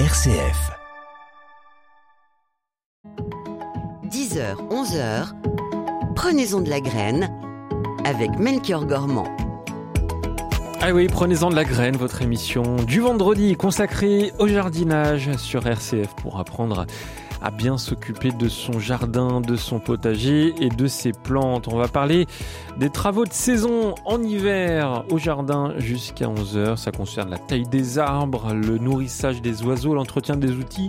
RCF. 10h, 11h, prenez-en de la graine avec Melchior Gormand. Ah oui, prenez-en de la graine, votre émission du vendredi consacrée au jardinage sur RCF pour apprendre à bien s'occuper de son jardin, de son potager et de ses plantes. On va parler des travaux de saison en hiver au jardin jusqu'à 11h. Ça concerne la taille des arbres, le nourrissage des oiseaux, l'entretien des outils.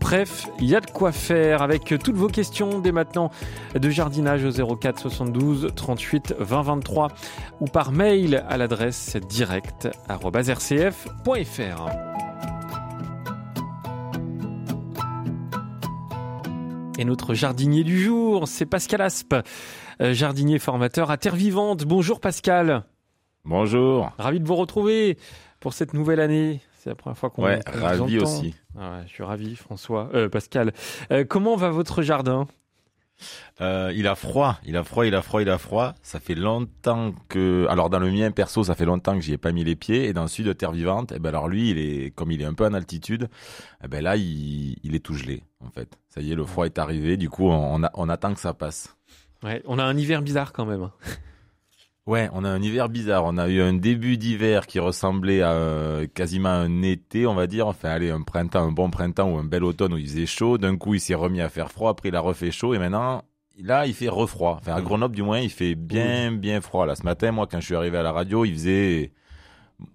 Bref, il y a de quoi faire avec toutes vos questions dès maintenant de jardinage au 04 72 38 20 23 ou par mail à l'adresse direct.rcf.fr. Et notre jardinier du jour, c'est Pascal Aspe, euh, jardinier formateur à Terre Vivante. Bonjour Pascal. Bonjour. Ravi de vous retrouver pour cette nouvelle année. C'est la première fois qu'on Ouais, ravi aussi. Ah ouais, je suis ravi, François, euh, Pascal. Euh, comment va votre jardin? Euh, il a froid, il a froid, il a froid, il a froid. Ça fait longtemps que, alors dans le mien perso, ça fait longtemps que j'y ai pas mis les pieds. Et dans le sud de Terre Vivante, eh ben alors lui, il est comme il est un peu en altitude, eh ben là, il, est tout gelé en fait. Ça y est, le froid est arrivé. Du coup, on, on, attend que ça passe. ouais, On a un hiver bizarre quand même. Ouais, on a un hiver bizarre. On a eu un début d'hiver qui ressemblait à euh, quasiment un été, on va dire. Enfin, allez, un printemps, un bon printemps ou un bel automne où il faisait chaud. D'un coup, il s'est remis à faire froid. Après, il a refait chaud. Et maintenant, là, il fait refroid. Enfin, à Mm. Grenoble, du moins, il fait bien, bien froid. Là, ce matin, moi, quand je suis arrivé à la radio, il faisait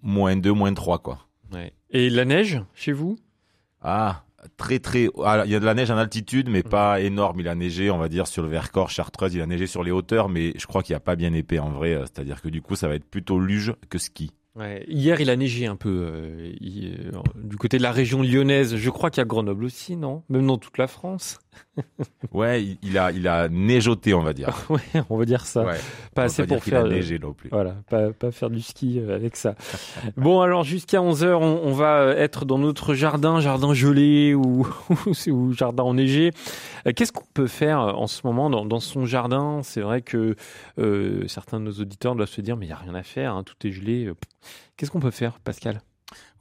moins 2, moins 3, quoi. Ouais. Et la neige chez vous? Ah, très, très. ah, il y a de la neige en altitude, mais pas énorme. Il a neigé, on va dire, sur le Vercors, Chartreuse. Il a neigé sur les hauteurs, mais je crois qu'il n'y a pas bien épais en vrai. euh, C'est-à-dire que du coup, ça va être plutôt luge que ski. Ouais, Hier, il a neigé un peu euh, il- euh, du côté de la région lyonnaise. Je crois qu'il y a Grenoble aussi, non? Même dans toute la France? Ouais, il, il a, il a neigeoté, on va dire. ouais, on va dire ça. Ouais. Pas On assez pour faire. a euh, neigé non plus. Voilà, pas, pas faire du ski avec ça. bon, alors jusqu'à 11h, on, on va être dans notre jardin, jardin gelé ou, ou jardin enneigé. Qu'est-ce qu'on peut faire en ce moment dans, dans son jardin? C'est vrai que euh, certains de nos auditeurs doivent se dire, mais il n'y a rien à faire, hein, tout est gelé. Qu'est-ce qu'on peut faire, Pascal?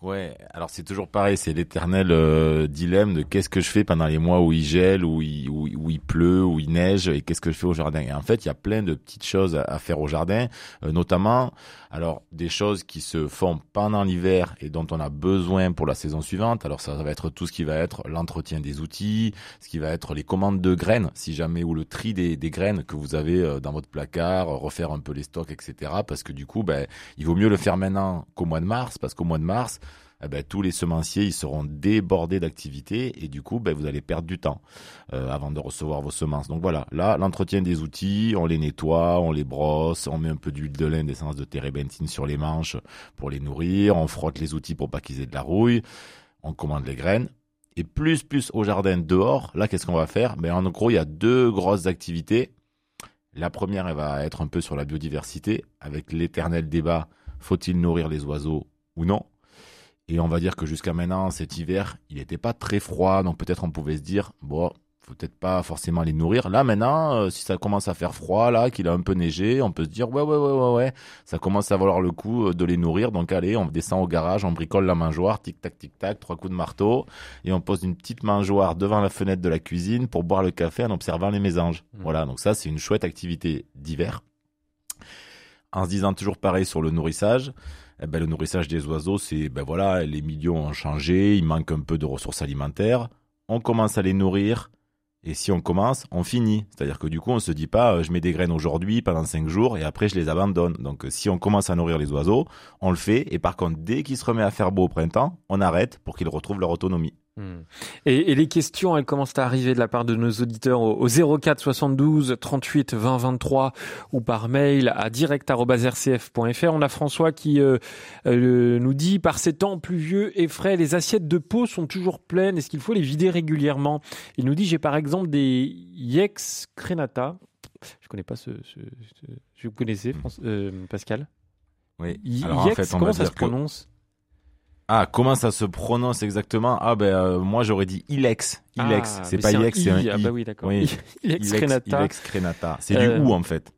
Ouais, alors c'est toujours pareil, c'est l'éternel euh, dilemme de qu'est-ce que je fais pendant les mois où il gèle, où il, où, il- pleut, où il neige, et qu'est-ce que je fais au jardin. Et en fait, il y a plein de petites choses à, à faire au jardin, euh, notamment, alors des choses qui se font pendant l'hiver et dont on a besoin pour la saison suivante. Alors ça, va être tout ce qui va être l'entretien des outils, ce qui va être les commandes de graines, si jamais, ou le tri des, graines que vous avez euh, dans votre placard, euh, refaire un peu les stocks, etc. Parce que du coup, ben, il vaut mieux le faire maintenant qu'au mois de mars, parce qu'au mois de mars, eh ben, tous les semenciers ils seront débordés d'activités et du coup ben, vous allez perdre du temps euh, avant de recevoir vos semences. Donc voilà, là l'entretien des outils, on les nettoie, on les brosse, on met un peu d'huile de lin d'essence de térébenthine sur les manches pour les nourrir, on frotte les outils pour pas qu'ils aient de la rouille, on commande les graines. Et plus plus au jardin dehors, là qu'est-ce qu'on va faire? Ben en gros il y a deux grosses activités. La première elle va être un peu sur la biodiversité avec l'éternel débat faut-il nourrir les oiseaux ou non? Et on va dire que jusqu'à maintenant, cet hiver, il n'était pas très froid, donc peut-être on pouvait se dire, bon, faut peut-être pas forcément les nourrir. Là maintenant, euh, si ça commence à faire froid, là, qu'il a un peu neigé, on peut se dire, ouais, ouais, ouais, ouais, ouais, ça commence à valoir le coup euh, de les nourrir. Donc allez, on descend au garage, on bricole la mangeoire, tic tac, tic tac, trois coups de marteau, et on pose une petite mangeoire devant la fenêtre de la cuisine pour boire le café en observant les mésanges. Mhm. Voilà, donc ça c'est une chouette activité d'hiver. En se disant toujours pareil sur le nourrissage, eh ben, le nourrissage des oiseaux, c'est ben voilà, les milieux ont changé, il manque un peu de ressources alimentaires. On commence à les nourrir, et si on commence, on finit. C'est-à-dire que du coup, on se dit pas, euh, je mets des graines aujourd'hui pendant cinq jours et après je les abandonne. Donc, euh, si on commence à nourrir les oiseaux, on le fait. Et par contre, dès qu'il se remet à faire beau au printemps, on arrête pour qu'ils retrouvent leur autonomie. Hmm. Et, et les questions, elles commencent à arriver de la part de nos auditeurs au, au 04 72 38 20 23 ou par mail à direct@rcf.fr. On a François qui euh, euh, nous dit par ces temps pluvieux et frais, les assiettes de peau sont toujours pleines. Est-ce qu'il faut les vider régulièrement? Il nous dit j'ai par exemple des Yex Crenata. Je connais pas ce. ce, ce- je vous connaissez, France- euh, Pascal? Oui. Y- Alors, en Yex, fait, on comment ça se que- prononce? Ah, comment ça se prononce exactement? Ah ben euh, moi j'aurais dit Ilex. Ilex, Ah, c'est pas Ilex, c'est un I. Ah I. bah oui, d'accord. Oui. Ilex Ilex, Crenata. Ilex Crenata. C'est Euh, du ou en fait.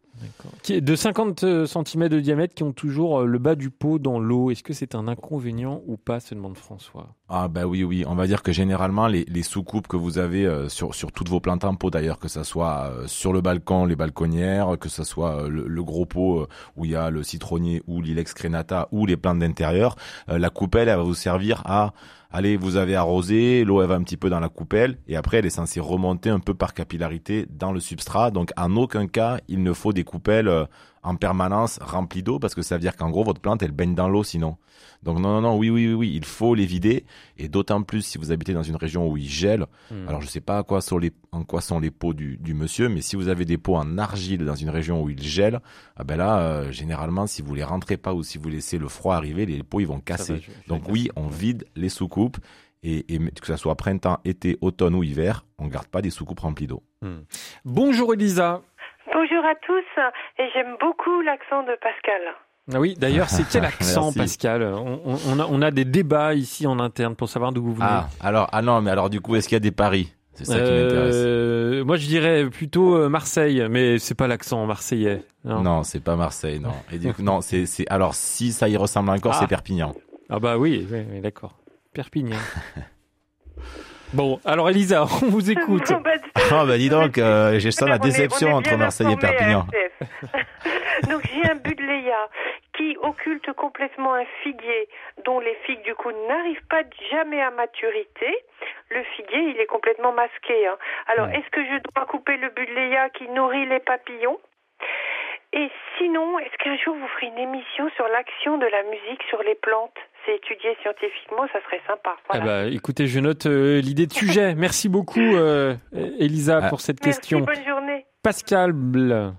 De 50 cm de diamètre qui ont toujours le bas du pot dans l'eau. Est-ce que c'est un inconvénient ou pas se demande François? Ah bah oui oui, on va dire que généralement les, les sous-coupes que vous avez sur sur toutes vos plantes en pot d'ailleurs, que ça soit sur le balcon, les balconnières, que ça soit le, gros pot où il y a le citronnier ou l'ilex crenata ou les plantes d'intérieur, la coupelle elle va vous servir à allez, vous avez arrosé, l'eau elle va un petit peu dans la coupelle et après elle est censée remonter un peu par capillarité dans le substrat. Donc en aucun cas il ne faut des coupelles euh, en permanence remplies d'eau parce que ça veut dire qu'en gros votre plante elle baigne dans l'eau sinon. Donc non non non oui oui oui oui il faut les vider et d'autant plus si vous habitez dans une région où il gèle. Hmm. Alors je sais pas à quoi sont les en quoi sont les pots du, du, monsieur mais si vous avez des pots en argile dans une région où il gèle, ah ben là euh, généralement si vous les rentrez pas ou si vous laissez le froid arriver les pots ils vont casser. Donc oui on vide les soucoupes et, que ce soit printemps, été, automne ou hiver, on ne garde pas des soucoupes remplies d'eau. Hmm. Bonjour Elisa. Bonjour à tous et j'aime beaucoup l'accent de Pascal. Ah oui, d'ailleurs, c'est quel accent, Pascal? On, a, des débats ici en interne pour savoir d'où vous venez. Ah, alors, ah non, mais alors du coup, est-ce qu'il y a des paris? C'est ça qui m'intéresse. Euh, moi, je dirais plutôt euh, Marseille, mais c'est pas l'accent marseillais. Non, non c'est pas Marseille, non. Et du coup, non, c'est, alors si ça y ressemble encore, ah. c'est Perpignan. Ah bah oui, oui d'accord. Perpignan. Bon, alors Elisa, on vous écoute. Bah, ah bah dis donc, euh, j'ai ça la déception entre Marseille et Perpignan. donc j'ai un budleia qui occulte complètement un figuier dont les figues du coup n'arrivent pas jamais à maturité. Le figuier, il est complètement masqué. Hein. Alors, est-ce que je dois couper le budleia qui nourrit les papillons? Et sinon, est-ce qu'un jour vous ferez une émission sur l'action de la musique sur les plantes? C'est étudié scientifiquement, ça serait sympa. Ah bah, écoutez, je note euh, l'idée de sujet. Merci beaucoup, euh, Elisa, pour cette question. Bonne journée. Pascal Bleu.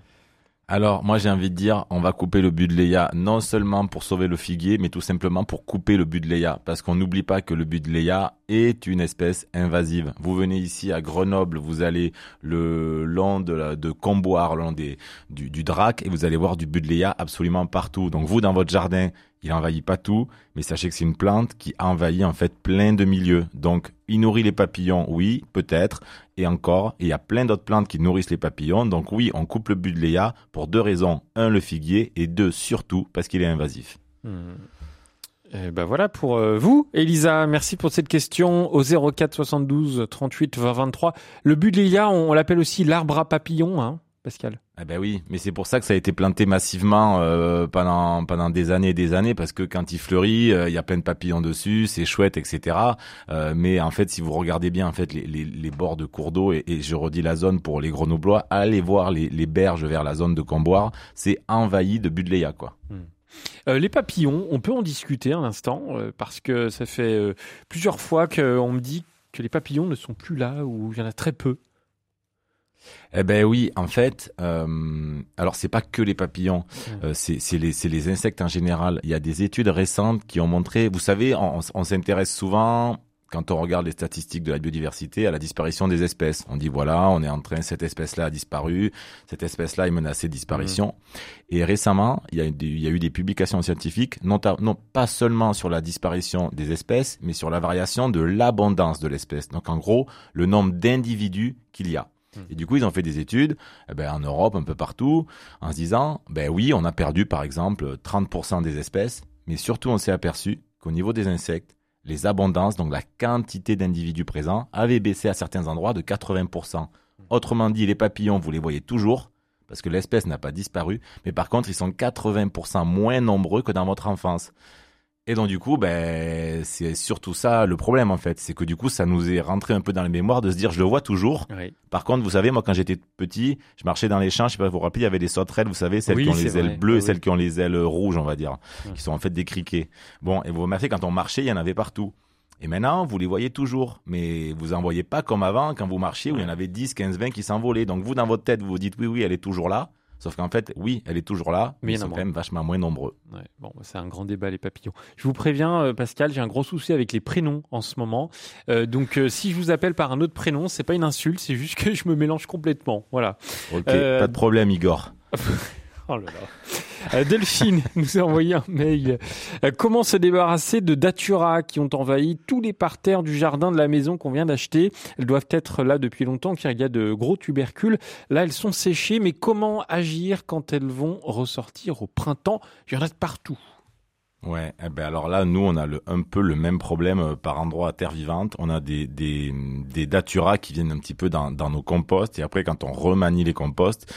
Alors, moi, j'ai envie de dire, on va couper le budleia non seulement pour sauver le figuier, mais tout simplement pour couper le budleia. Parce qu'on n'oublie pas que le budleia est une espèce invasive. Vous venez ici à Grenoble, vous allez le long de, la, de Comboire, le long des, du, du Drac, et vous allez voir du budleia absolument partout. Donc, vous, dans votre jardin, il envahit pas tout, mais sachez que c'est une plante qui envahit en fait plein de milieux. Donc, il nourrit les papillons, oui, peut-être, et encore, il y a plein d'autres plantes qui nourrissent les papillons. Donc oui, on coupe le budléa pour deux raisons. Un, le figuier, et deux, surtout, parce qu'il est invasif. Hmm. Eh ben voilà pour euh, vous, Elisa. Merci pour cette question au 04 72 38 20 23. Le budléa, on, l'appelle aussi l'arbre à papillons. Hein Pascal Ah ben oui, mais c'est pour ça que ça a été planté massivement euh, pendant pendant des années et des années parce que quand il fleurit, euh, il y a plein de papillons dessus, c'est chouette, etc. Euh, mais en fait, si vous regardez bien en fait les, les, bords de cours d'eau et, je redis la zone pour les grenoblois, allez voir les, les berges vers la zone de Camboire, c'est envahi de budléa quoi. Hmm. les papillons, on peut en discuter un instant parce que ça fait plusieurs fois qu'on me dit que les papillons ne sont plus là ou il y en a très peu. Eh ben oui, en fait, euh, alors c'est pas que les papillons, euh, c'est les, les insectes en général. Il y a des études récentes qui ont montré, vous savez, on, on s'intéresse souvent quand on regarde les statistiques de la biodiversité à la disparition des espèces. On dit voilà, on est en train, cette espèce-là a disparu, cette espèce-là est menacée de disparition. Mmh. Et récemment, il y, a, il y, a, eu des publications scientifiques, non, non pas seulement sur la disparition des espèces, mais sur la variation de l'abondance de l'espèce. Donc en gros, le nombre d'individus qu'il y a. Et du coup, ils ont fait des études eh ben, en Europe, un peu partout, en se disant, ben oui, on a perdu par exemple 30% des espèces, mais surtout on s'est aperçu qu'au niveau des insectes, les abondances, donc la quantité d'individus présents, avaient baissé à certains endroits de 80%. Autrement dit, les papillons, vous les voyez toujours, parce que l'espèce n'a pas disparu, mais par contre, ils sont 80% moins nombreux que dans votre enfance. Et donc du coup, ben c'est surtout ça le problème en fait, c'est que du coup ça nous est rentré un peu dans les mémoires de se dire je le vois toujours. Par contre, vous savez, moi quand j'étais petit, je marchais dans les champs, je sais pas vous vous rappelez, il y avait des sauterelles, vous savez, celles qui ont les ailes bleues et celles qui ont les ailes rouges, on va dire, qui sont en fait des criquets. Bon, et vous remarquez quand on marchait, il y en avait partout. Et maintenant, vous les voyez toujours, mais vous en voyez pas comme avant quand vous marchiez où il y en avait 10, 15, 20 qui s'envolaient. Donc vous dans votre tête, vous vous dites oui oui, elle est toujours là. Sauf qu'en fait, oui, elle est toujours là, mais ils sont quand même vachement moins nombreux. bon, c'est un grand débat, les papillons. Je vous préviens, euh, Pascal, j'ai un gros souci avec les prénoms en ce moment. Euh, donc, euh, si je vous appelle par un autre prénom, c'est pas une insulte, c'est juste que je me mélange complètement. Voilà. Ok, pas de problème, Igor. oh. Euh, Delphine nous a envoyé un mail. Euh, comment se débarrasser de datura qui ont envahi tous les parterres du jardin de la maison qu'on vient d'acheter? Elles doivent être là depuis longtemps car il y a de gros tubercules. Là, elles sont séchées, mais comment agir quand elles vont ressortir au printemps? Il y en a de partout. Ouais, eh ben alors là, nous, on a un peu le même problème euh, par endroit à terre vivante. On a des, des, datura qui viennent un petit peu dans nos composts, et après, quand on remanie les composts,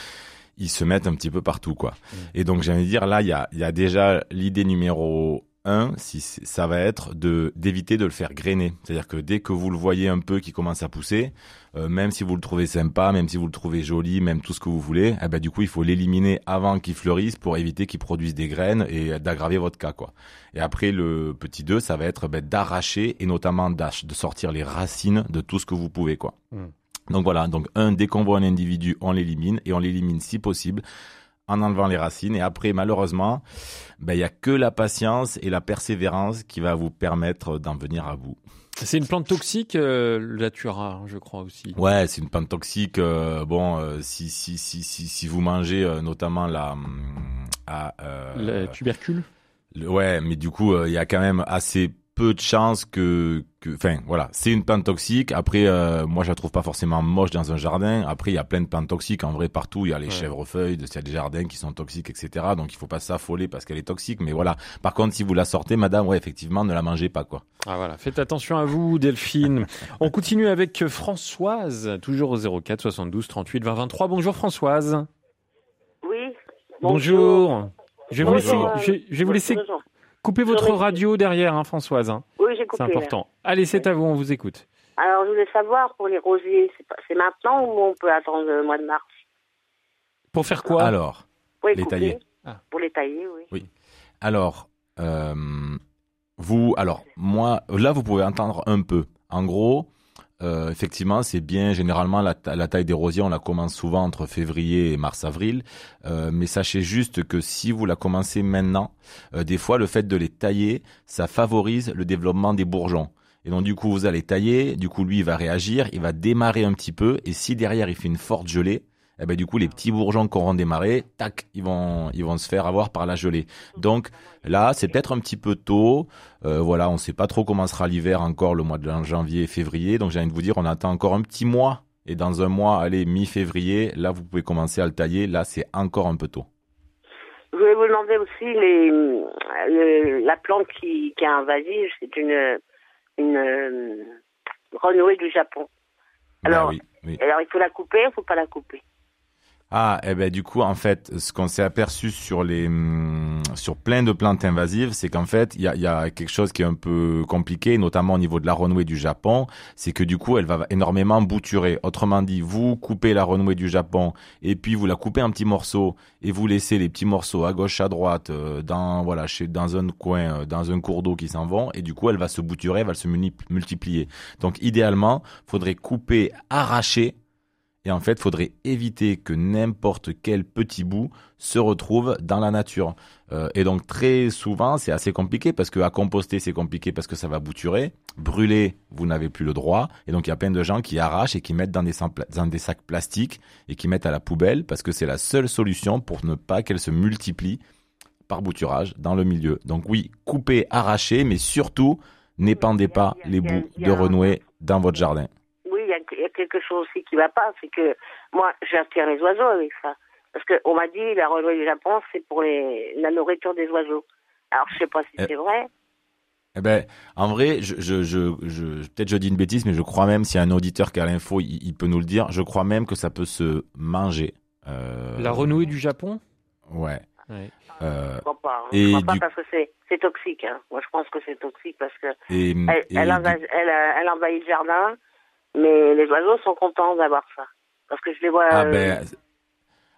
ils se mettent un petit peu partout, quoi. Mmh. Et donc, j'ai envie de dire, là, il y a, il y a déjà l'idée numéro un, si ça va être de d'éviter de le faire grainer. C'est-à-dire que dès que vous le voyez un peu qui commence à pousser, euh, même si vous le trouvez sympa, même si vous le trouvez joli, même tout ce que vous voulez, eh ben du coup il faut l'éliminer avant qu'il fleurisse pour éviter qu'il produise des graines et d'aggraver votre cas quoi. Et après le petit 2, ça va être ben, d'arracher et notamment de sortir les racines de tout ce que vous pouvez quoi. Mm. Donc voilà, donc un dès qu'on voit un individu, on l'élimine et on l'élimine si possible en enlevant les racines. Et après, malheureusement, ben, il y a que la patience et la persévérance qui va vous permettre d'en venir à bout. C'est une plante toxique, euh, le datura, hein, je crois aussi. Ouais, c'est une plante toxique. euh, bon, euh, si, si, si, si, si vous mangez notamment la... hum, Le tubercule? le- ouais, mais du coup, il y a quand même assez peu de chances que... que- Enfin, voilà, c'est une plante toxique. Après, euh, moi, je la trouve pas forcément moche dans un jardin. Après, il y a plein de plantes toxiques. En vrai, partout, il y a les Ouais. chèvrefeuilles, il y a des jardins qui sont toxiques, etc. Donc, il faut pas s'affoler parce qu'elle est toxique. Mais voilà. Par contre, si vous la sortez, madame, ouais, effectivement, ne la mangez pas, quoi. Ah voilà, faites attention à vous, Delphine. On continue avec Françoise, toujours au 04 72 38 20 23. Bonjour Françoise. Oui. Bonjour. Je vais vous laisser, je vais vous laisser Couper votre radio derrière, hein, Françoise. hein. Oui, j'ai coupé. C'est là. important. Allez, c'est à vous, on vous écoute. Alors, je voulais savoir pour les rosiers, c'est maintenant ou on peut attendre le mois de mars? Pour faire quoi? Alors, Pour les, couper tailler. Ah. Pour les tailler, oui. Alors, euh, vous, alors moi, là, vous pouvez entendre un peu. En gros, euh, effectivement, c'est bien. Généralement, la, ta- la taille des rosiers, on la commence souvent entre février et mars-avril. Euh, mais sachez juste que si vous la commencez maintenant, euh, des fois, le fait de les tailler, ça favorise le développement des bourgeons. Et donc, du coup, vous allez tailler. Du coup, lui, il va réagir, il va démarrer un petit peu. Et si derrière, il fait une forte gelée, eh ben, du coup, les petits bourgeons qui auront démarré, tac, ils vont, ils vont se faire avoir par la gelée. Donc, Là, c'est peut-être un petit peu tôt. Euh, voilà, on ne sait pas trop comment sera l'hiver encore le mois de janvier et février. Donc j'ai envie de vous dire, on attend encore un petit mois. Et dans un mois, allez, mi-février, là, vous pouvez commencer à le tailler. Là, c'est encore un peu tôt. Je voulais vous demander aussi les, le- la plante qui, qui est invasive, c'est une, une euh, renouée du Japon. Alors, oui, oui. alors il faut la couper, il faut pas la couper? Ah, eh ben du coup, en fait, ce qu'on s'est aperçu sur les hum, sur plein de plantes invasives, c'est qu'en fait, il y a, y a quelque chose qui est un peu compliqué, notamment au niveau de la renouée du Japon, c'est que du coup, elle va énormément bouturer. Autrement dit, vous coupez la renouée du Japon et puis vous la coupez en petits morceaux et vous laissez les petits morceaux à gauche, à droite, euh, dans voilà, chez dans un coin, euh, dans un cours d'eau qui s'en vont et du coup, elle va se bouturer, elle va se multiplier. Donc, idéalement, faudrait couper, arracher et en fait, faudrait éviter que n'importe quel petit bout se retrouve dans la nature. Euh, et donc très souvent, c'est assez compliqué parce que à composter, c'est compliqué parce que ça va bouturer. Brûler, vous n'avez plus le droit. Et donc il y a plein de gens qui arrachent et qui mettent dans des, dans des sacs plastiques et qui mettent à la poubelle parce que c'est la seule solution pour ne pas qu'elle se multiplie par bouturage dans le milieu. Donc oui, coupez, arrachez, mais surtout n'épandez pas les bouts de renouée dans votre jardin. Il y, a- quelque chose aussi qui va pas, c'est que moi, j'attire les oiseaux avec ça. Parce qu'on m'a dit, la renouée du Japon, c'est pour les, la nourriture des oiseaux. Alors, je sais pas si Euh, c'est vrai. Eh ben, en vrai, je, je, je, je- peut-être je dis une bêtise, mais je crois même, s'il y a un auditeur qui a l'info, il, il peut nous le dire. Je crois même que ça peut se manger. Euh, La renouée du Japon? Ouais. Ouais. Euh, Je crois pas. hein. et je crois pas du- parce que c'est, toxique. Hein. Moi, je pense que c'est toxique parce que et, elle, et elle, du- envahit, elle, elle envahit le jardin, mais les oiseaux sont contents d'avoir ça. Parce que je les vois. ah euh, ben,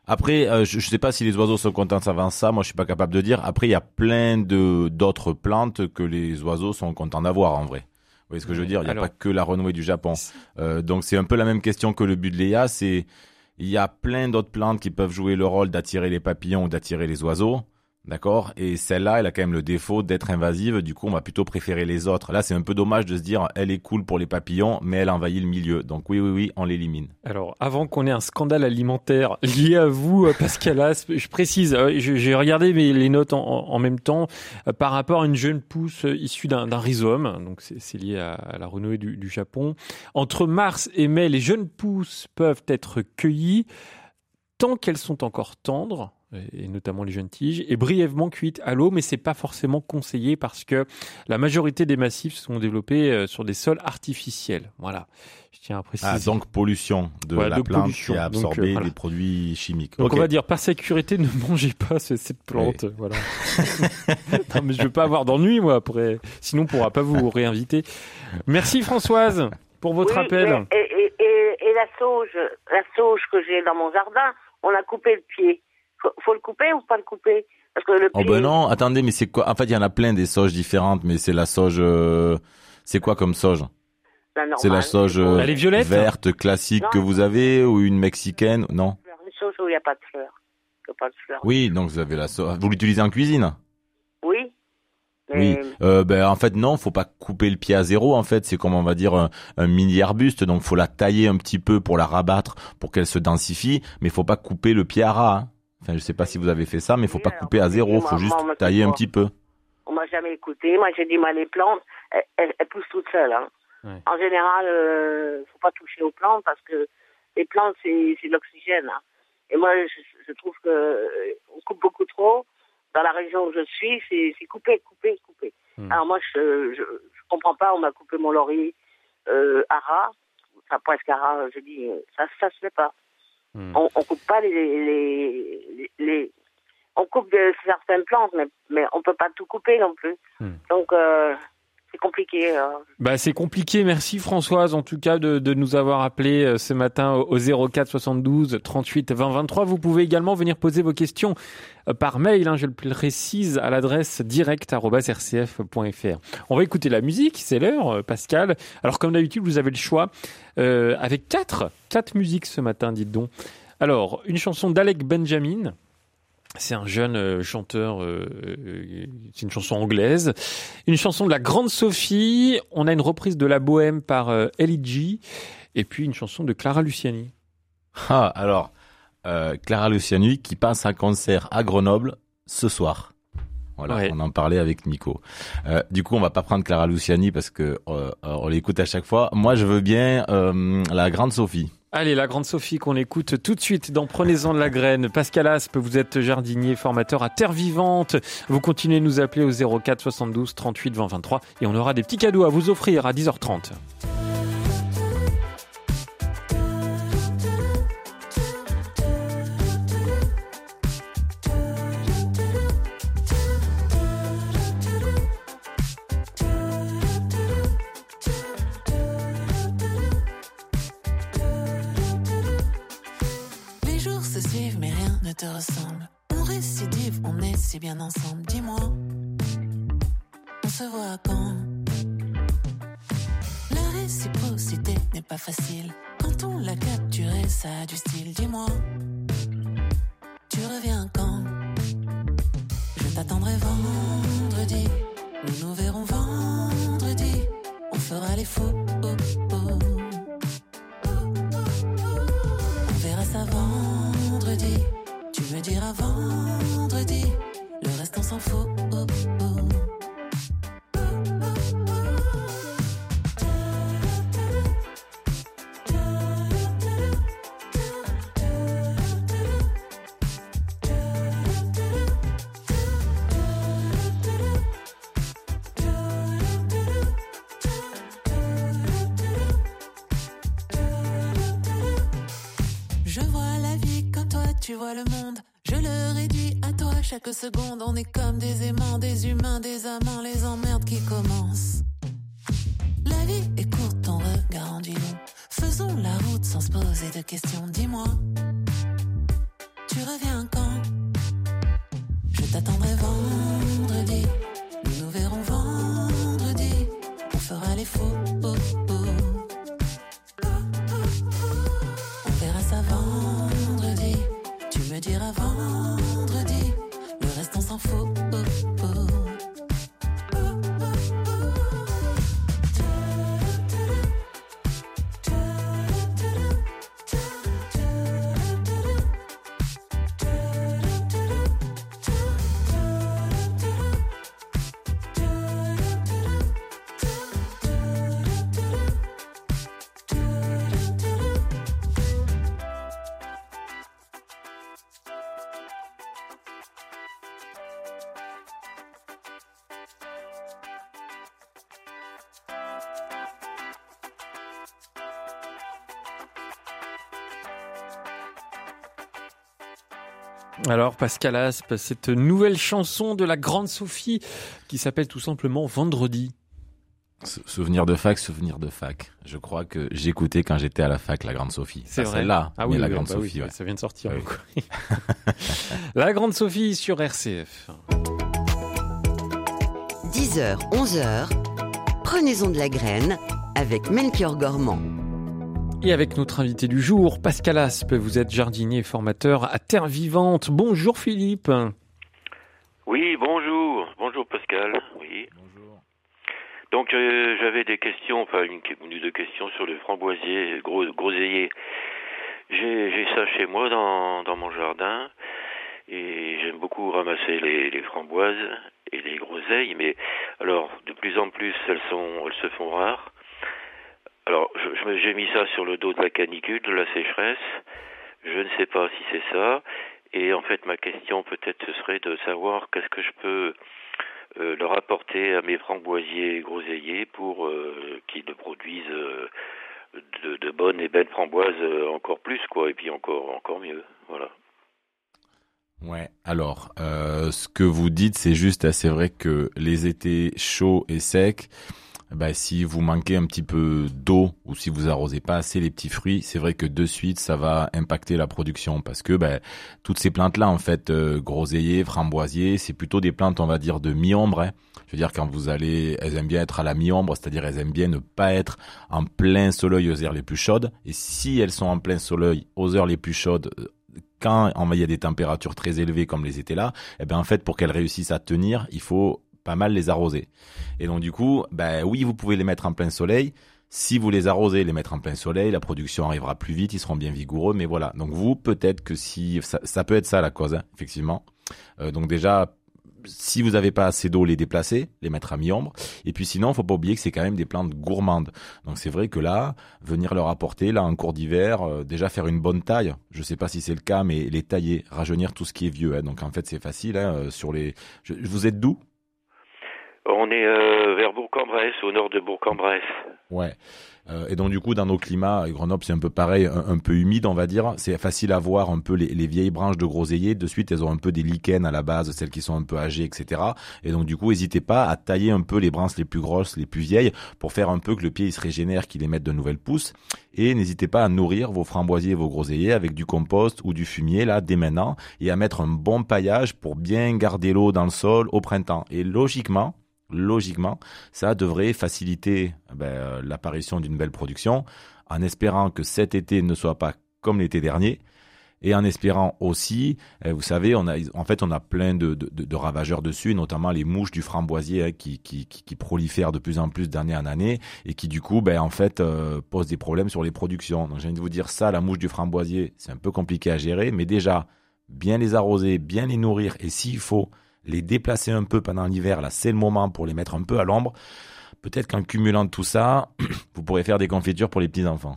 après, euh, je, je sais pas si les oiseaux sont contents avant ça. Moi, je suis pas capable de dire. Après, il y a plein de d'autres plantes que les oiseaux sont contents d'avoir en vrai. Vous voyez ce que je veux dire? Il n'y a Alors- pas que la renouée du Japon. Euh, donc c'est un peu la même question que le Budleia, c'est il y a plein d'autres plantes qui peuvent jouer le rôle d'attirer les papillons ou d'attirer les oiseaux. D'accord? Et celle-là, elle a quand même le défaut d'être invasive, du coup on va plutôt préférer les autres. Là c'est un peu dommage de se dire elle est cool pour les papillons, mais elle envahit le milieu. Donc oui, oui, oui, on l'élimine. Alors avant qu'on ait un scandale alimentaire lié à vous, euh, Pascal As, je précise, euh, j'ai regardé les notes en, même temps euh, par rapport à une jeune pousse issue d'un rhizome, donc c'est c'est lié à, à la renouée du, du Japon. Entre mars et mai, les jeunes pousses peuvent être cueillies tant qu'elles sont encore tendres, et notamment les jeunes tiges, et brièvement cuites à l'eau, mais c'est pas forcément conseillé parce que la majorité des massifs sont développés euh, sur des sols artificiels. Voilà, je tiens à préciser. Ah, donc pollution de Ouais, la de plante pollution. qui a Donc, absorbé euh, voilà. des produits chimiques. Donc on va dire par sécurité, ne mangez pas ce- cette plante. Voilà. non mais je veux pas avoir d'ennui moi après. Sinon on pourra pas vous réinviter. Merci Françoise pour votre Oui, appel. et, et, et la sauge, la sauge que j'ai dans mon jardin, on a coupé le pied. Faut, le couper ou pas le couper? Parce que le Oh ben non, attendez, mais c'est quoi? En fait, il y en a plein des sauges différentes, mais c'est la sauge. euh, C'est quoi comme sauge? La normale. C'est la sauge euh, Elle est violette? verte classique Non. que vous avez ou une mexicaine? Non. Une sauge où il n'y a pas de fleurs. Pas de. Oui, donc vous avez la sauge. Vous l'utilisez en cuisine? Oui. Oui. Euh, ben en fait non, faut pas couper le pied à zéro. En fait, c'est comme on va dire un, un mini arbuste, donc faut la tailler un petit peu pour la rabattre, pour qu'elle se densifie, mais faut pas couper le pied à ras. hein. Enfin, je sais pas si vous avez fait ça, mais faut Oui, pas alors, couper à zéro, moi, faut juste tailler un petit peu. On m'a jamais écouté. Moi, j'ai dit, moi, les plantes, elles, elles- elles poussent toutes seules. Hein. Ouais. En général, euh, faut pas toucher aux plantes parce que les plantes, c'est de l'oxygène. hein. Et moi, je, je trouve que euh, on coupe beaucoup trop. Dans la région où je suis, c'est c'est coupé, coupé, coupé. Hmm. Alors moi, je, je, je comprends pas. On m'a coupé mon laurier euh, à ras, enfin presque à ras. Je dis, euh, ça, ça se fait pas. Hmm. On, on coupe pas les, les, les, les- on coupe de certaines plantes, mais, mais on peut pas tout couper non plus. Hmm. Donc euh, c'est compliqué. hein. Bah c'est compliqué. Merci Françoise en tout cas de, nous avoir appelé euh, ce matin au au 04 72 38 20 23. Vous pouvez également venir poser vos questions euh, par mail. Hein, je le précise à l'adresse direct@rcf.fr. On va écouter la musique. C'est l'heure, euh, Pascal. Alors comme d'habitude, vous avez le choix euh, avec quatre quatre musiques ce matin. Dites donc. Alors une chanson d'Alec Benjamin. C'est un jeune euh, chanteur, euh, euh, c'est une chanson anglaise. Une chanson de la Grande Sophie. On a une reprise de La Bohème par euh, Ellie G. Et puis une chanson de Clara Luciani. Ah, alors, euh, Clara Luciani qui passe un concert à Grenoble ce soir. Voilà, Ouais. on en parlait avec Nico. Euh, du coup, on va pas prendre Clara Luciani parce que euh, on l'écoute à chaque fois. Moi, je veux bien euh, la Grande Sophie. Allez, la Grande Sophie qu'on écoute tout de suite dans Prenez-en de la graine. Pascal Aspe, vous êtes jardinier, formateur à Terre Vivante. Vous continuez de nous appeler au 04 72 38 20 23 et on aura des petits cadeaux à vous offrir à 10h30. Je t'attendrai vendredi. Nous nous verrons vendredi. On fera les faux. On verra ça vendredi. Tu me diras vendredi. Le reste, on s'en fout. On est comme des aimants, des humains, des amants, les emmerdes qui commencent. La vie est courte, ton regard en dit long. Faisons la route sans se poser de questions. Alors Pascal Aspe, cette nouvelle chanson de la grande Sophie qui s'appelle tout simplement Vendredi. Souvenir de fac, souvenir de fac. Je crois que j'écoutais quand j'étais à la fac la grande Sophie. C'est vrai. Celle-là, Ah oui, la oui, grande bah oui, Sophie. ouais. ça vient de sortir. Oui. donc. la grande Sophie sur RCF. 10h, 11h, prenez-en de la graine avec Melchior Gormand. Et avec notre invité du jour, Pascal Aspe, vous êtes jardinier et formateur à Terre Vivante. Bonjour Philippe. Oui, bonjour. Bonjour Pascal. Oui. Bonjour. Donc euh, j'avais des questions, enfin une, une ou deux questions sur le framboisier gros, groseillier. J'ai j'ai ça chez moi dans, dans mon jardin et j'aime beaucoup ramasser les, les framboises et les groseilles, mais alors de plus en plus elles sont elles se font rares. Alors j'ai mis ça sur le dos de la canicule, de la sécheresse. Je ne sais pas si c'est ça. Et en fait ma question peut-être ce serait de savoir qu'est-ce que je peux euh, leur apporter à mes framboisiers groseilliers pour euh, qu'ils produisent euh, de, de bonnes et belles framboises euh, encore plus quoi et puis encore encore mieux voilà Ouais. Alors, ce que vous dites, c'est juste, c'est vrai que les étés chauds et secs, bah, si vous manquez un petit peu d'eau ou si vous arrosez pas assez les petits fruits, c'est vrai que de suite, ça va impacter la production parce que bah, toutes ces plantes-là, en fait, euh, framboisiers, c'est plutôt des plantes, on va dire, de mi-ombre. hein. Je veux dire, quand vous allez, elles aiment bien être à la mi-ombre, c'est-à-dire elles aiment bien ne pas être en plein soleil aux heures les plus chaudes. Et si elles sont en plein soleil aux heures les plus chaudes, euh, quand il y a des températures très élevées comme les étés là, eh ben en fait pour qu'elles réussissent à tenir, il faut pas mal les arroser. Et donc du coup, ben oui, vous pouvez les mettre en plein soleil. Si vous les arrosez, les mettre en plein soleil, la production arrivera plus vite, ils seront bien vigoureux. Mais voilà, donc vous peut-être que si ça, ça peut être ça la cause, hein, effectivement. Euh, donc déjà, si vous n'avez pas assez d'eau, les déplacer, les mettre à mi-ombre. Et puis sinon, faut pas oublier que c'est quand même des plantes gourmandes. Donc c'est vrai que là, venir leur apporter, là, en cours d'hiver, euh, déjà faire une bonne taille. Je sais pas si c'est le cas, mais les tailler, rajeunir tout ce qui est vieux. hein. Donc en fait, c'est facile. Hein, euh, sur les, je- vous êtes d'où on est euh, vers Bourg-en-Bresse au nord de Bourg-en-Bresse Ouais. Euh, et donc du coup, dans nos climats, Grenoble, c'est un peu pareil, un, peu humide, on va dire. C'est facile à voir un peu les, les vieilles branches de groseillier. De suite, elles ont un peu des lichens à la base, celles qui sont un peu âgées, etc. Et donc du coup, n'hésitez pas à tailler un peu les branches les plus grosses, les plus vieilles, pour faire un peu que le pied se régénère, qu'il émette de nouvelles pousses. Et n'hésitez pas à nourrir vos framboisiers et vos groseilliers avec du compost ou du fumier là dès maintenant, et à mettre un bon paillage pour bien garder l'eau dans le sol au printemps. Et logiquement, logiquement, ça devrait faciliter ben, euh, l'apparition d'une belle production, en espérant que cet été ne soit pas comme l'été dernier, et en espérant aussi, euh, vous savez, en fait, on a plein de, de, ravageurs dessus, notamment les mouches du framboisier hein, qui prolifèrent de plus en plus d'année en année et qui du coup, ben, en fait, euh, posent des problèmes sur les productions. Donc, j'ai envie de vous dire ça, la mouche du framboisier, c'est un peu compliqué à gérer, mais déjà, bien les arroser, bien les nourrir, et s'il faut, les déplacer un peu pendant l'hiver, là c'est le moment pour les mettre un peu à l'ombre. Peut-être qu'en cumulant tout ça, vous pourrez faire des confitures pour les petits-enfants.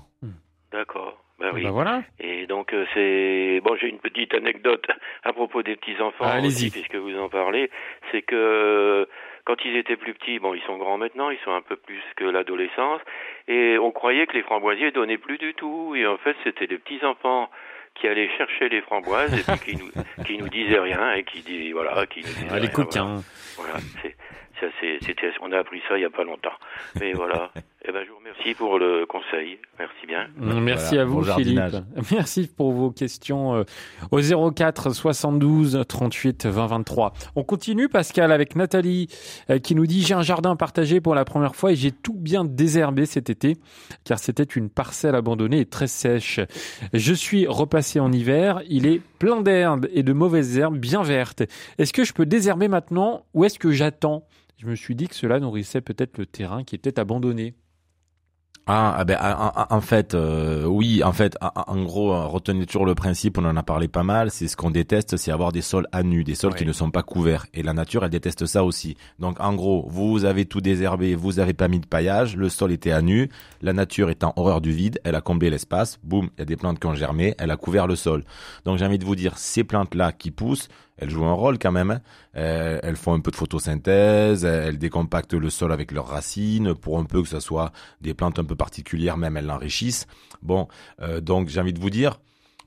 d'accord ben oui Bah voilà. et donc euh, c'est bon j'ai une petite anecdote à propos des petits enfants Ah, allez-y. puisque vous en parlez c'est que quand ils étaient plus petits bon ils sont grands maintenant ils sont un peu plus que l'adolescence et on croyait que les framboisiers donnaient plus du tout et en fait c'était les petits enfants qui allaient chercher les framboises et puis qui nous qui nous disaient rien et qui dit voilà qui nous disaient Ah, les coquins. voilà, voilà c'est ça c'était on a appris ça il y a pas longtemps mais voilà et ben je vous remercie pour le conseil merci bien Merci Voilà, à vous bon jardinage. Philippe. Merci pour vos questions euh, au 04 72 38 20 23. On continue Pascal avec Nathalie euh, qui nous dit j'ai un jardin partagé pour la première fois et j'ai tout bien désherbé cet été car c'était une parcelle abandonnée et très sèche. Je suis repassé en hiver, il est plein d'herbes et de mauvaises herbes bien vertes. Est-ce que je peux désherber maintenant ou est-ce que j'attends? Je me suis dit que cela nourrissait peut-être le terrain qui était abandonné. Ah, ah ben, en, fait, euh, oui, en fait, en, en gros, euh, retenez toujours le principe, on en a parlé pas mal, c'est ce qu'on déteste, c'est avoir des sols à nu, des sols qui ne sont pas couverts. Et la nature, elle déteste ça aussi. Donc, en gros, vous avez tout désherbé, vous avez pas mis de paillage, le sol était à nu, la nature étant horreur du vide, elle a comblé l'espace, boum, il y a des plantes qui ont germé, elle a couvert le sol. Donc, j'ai envie de vous dire, ces plantes-là qui poussent, elles jouent un rôle quand même. hein. Euh, elles font un peu de photosynthèse, elles décompactent le sol avec leurs racines pour un peu que ce soit des plantes un peu particulières, même elles l'enrichissent. Bon, euh, donc j'ai envie de vous dire,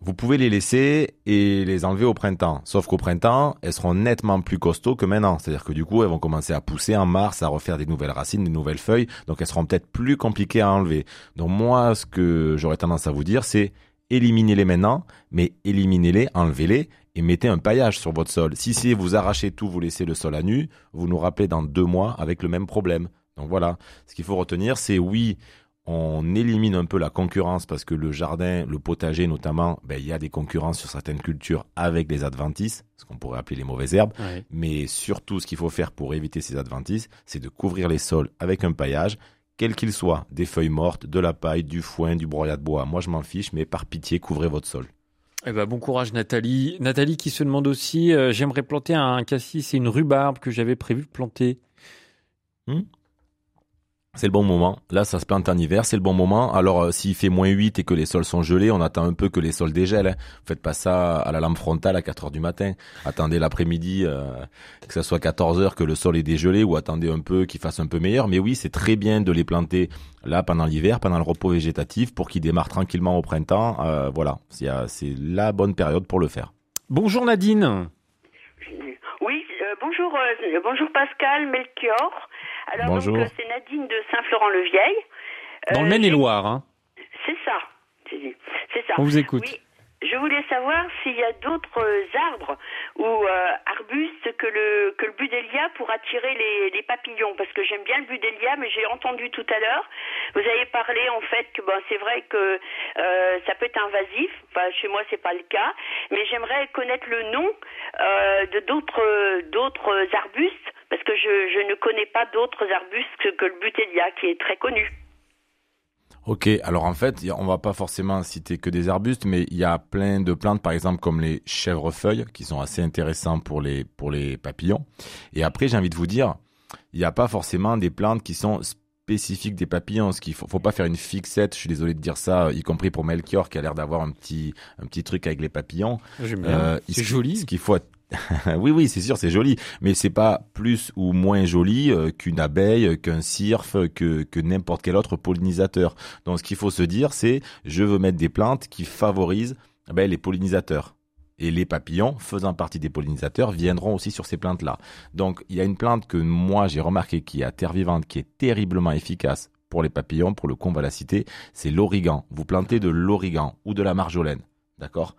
vous pouvez les laisser et les enlever au printemps. Sauf qu'au printemps, elles seront nettement plus costauds que maintenant. C'est-à-dire que du coup, elles vont commencer à pousser en mars, à refaire des nouvelles racines, des nouvelles feuilles. Donc elles seront peut-être plus compliquées à enlever. Donc moi, ce que j'aurais tendance à vous dire, c'est éliminez-les maintenant, mais éliminez-les, enlevez-les et mettez un paillage sur votre sol. Si c'est vous arrachez tout, vous laissez le sol à nu, vous nous rappelez dans deux mois avec le même problème. Donc voilà, ce qu'il faut retenir, c'est oui, on élimine un peu la concurrence parce que le jardin, le potager notamment, ben, il y a des concurrences sur certaines cultures avec les adventices, ce qu'on pourrait appeler les mauvaises herbes. Ouais. Mais surtout, ce qu'il faut faire pour éviter ces adventices, c'est de couvrir les sols avec un paillage, quel qu'il soit, des feuilles mortes, de la paille, du foin, du broyat de bois. Moi, je m'en fiche, mais par pitié, couvrez votre sol. Eh ben, bon courage Nathalie. Nathalie qui se demande aussi, euh, j'aimerais planter un cassis et une rhubarbe que j'avais prévu de planter. C'est le bon moment. Là, ça se plante en hiver, c'est le bon moment. Alors, euh, s'il fait moins 8 et que les sols sont gelés, on attend un peu que les sols dégèlent. Hein. Faites pas ça à la lampe frontale à 4 heures du matin. Attendez l'après-midi, euh, que ça soit 14 heures, que le sol est dégelé, ou attendez un peu qu'il fasse un peu meilleur. Mais oui, c'est très bien de les planter là pendant l'hiver, pendant le repos végétatif, pour qu'ils démarrent tranquillement au printemps. Euh, voilà, c'est c'est la bonne période pour le faire. Bonjour Nadine. Oui, euh, bonjour, euh, bonjour Pascal, Melchior. Alors Bonjour. donc, c'est Nadine de Saint-Florent-le-Vieil. Dans Euh, le Maine-et-Loire. Hein. C'est ça, c'est c'est ça. On vous écoute. Oui, je voulais savoir s'il y a d'autres euh, arbres ou euh, arbustes que le que le budélia pour attirer les, les papillons parce que j'aime bien le budélia mais j'ai entendu tout à l'heure vous avez parlé en fait que bon c'est vrai que euh, ça peut être invasif enfin chez moi c'est pas le cas mais j'aimerais connaître le nom euh, de d'autres d'autres arbustes parce que je, je ne connais pas d'autres arbustes que, que le butélia qui est très connu. Ok, alors en fait, on va pas forcément citer que des arbustes, mais il y a plein de plantes, par exemple comme les chèvrefeuilles, qui sont assez intéressants pour les pour les papillons. Et après, j'ai envie de vous dire, il n'y a pas forcément des plantes qui sont spécifiques des papillons. Ce qu'il faut, faut pas faire une fixette. Je suis désolé de dire ça, y compris pour Melchior qui a l'air d'avoir un petit un petit truc avec les papillons. J'aime bien. Euh, c'est ce- joli. Ce qu'il faut. oui, oui, c'est sûr, c'est joli, mais c'est pas plus ou moins joli euh, qu'une abeille, qu'un cirfe, que que n'importe quel autre pollinisateur. Donc, ce qu'il faut se dire, c'est je veux mettre des plantes qui favorisent eh ben, les pollinisateurs. Et les papillons, faisant partie des pollinisateurs, viendront aussi sur ces plantes-là. Donc, il y a une plante que moi j'ai remarqué qui est à terre vivante, qui est terriblement efficace pour les papillons, pour le con, on va la c'est l'origan. Vous plantez de l'origan ou de la marjolaine, d'accord?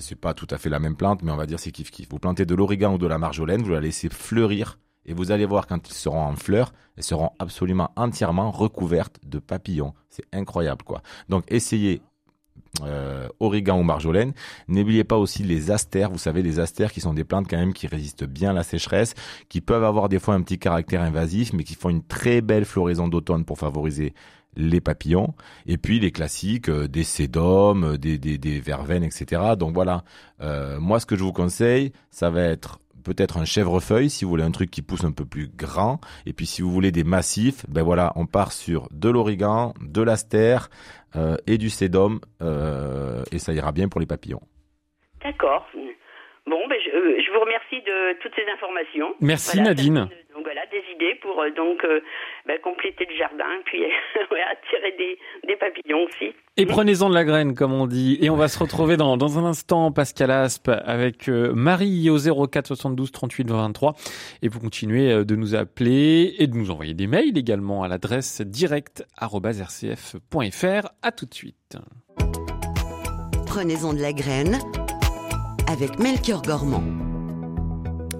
C'est pas tout à fait la même plante, mais on va dire c'est kiff kiff. Vous plantez de l'origan ou de la marjolaine, vous la laissez fleurir et vous allez voir quand ils seront en fleurs, elles seront absolument entièrement recouvertes de papillons. C'est incroyable quoi. Donc essayez euh, origan ou marjolaine. N'oubliez pas aussi les astères. Vous savez, les astères qui sont des plantes quand même qui résistent bien à la sécheresse, qui peuvent avoir des fois un petit caractère invasif, mais qui font une très belle floraison d'automne pour favoriser les papillons. Et puis les classiques, euh, des sédums, euh, des, des, des verveines, etc. Donc voilà, Euh, moi ce que je vous conseille, ça va être peut-être un chèvrefeuille si vous voulez un truc qui pousse un peu plus grand. Et puis si vous voulez des massifs, ben voilà, on part sur de l'origan, de l'astère euh, et du sédum, euh, et ça ira bien pour les papillons. D'accord. Bon, ben je, je vous remercie de toutes ces informations. Merci Voilà, Nadine. Donc voilà, des idées pour donc euh, ben, compléter le jardin, puis ouais, attirer des, des papillons aussi. Et prenez-en de la graine, comme on dit. Et on va se retrouver dans, dans un instant, Pascal Aspe, avec euh, Marie au 04 72 38 23. Et vous continuez euh, de nous appeler et de nous envoyer des mails également à l'adresse direct.rcf.fr. À tout de suite. Prenez-en de la graine avec Melchior Gormand.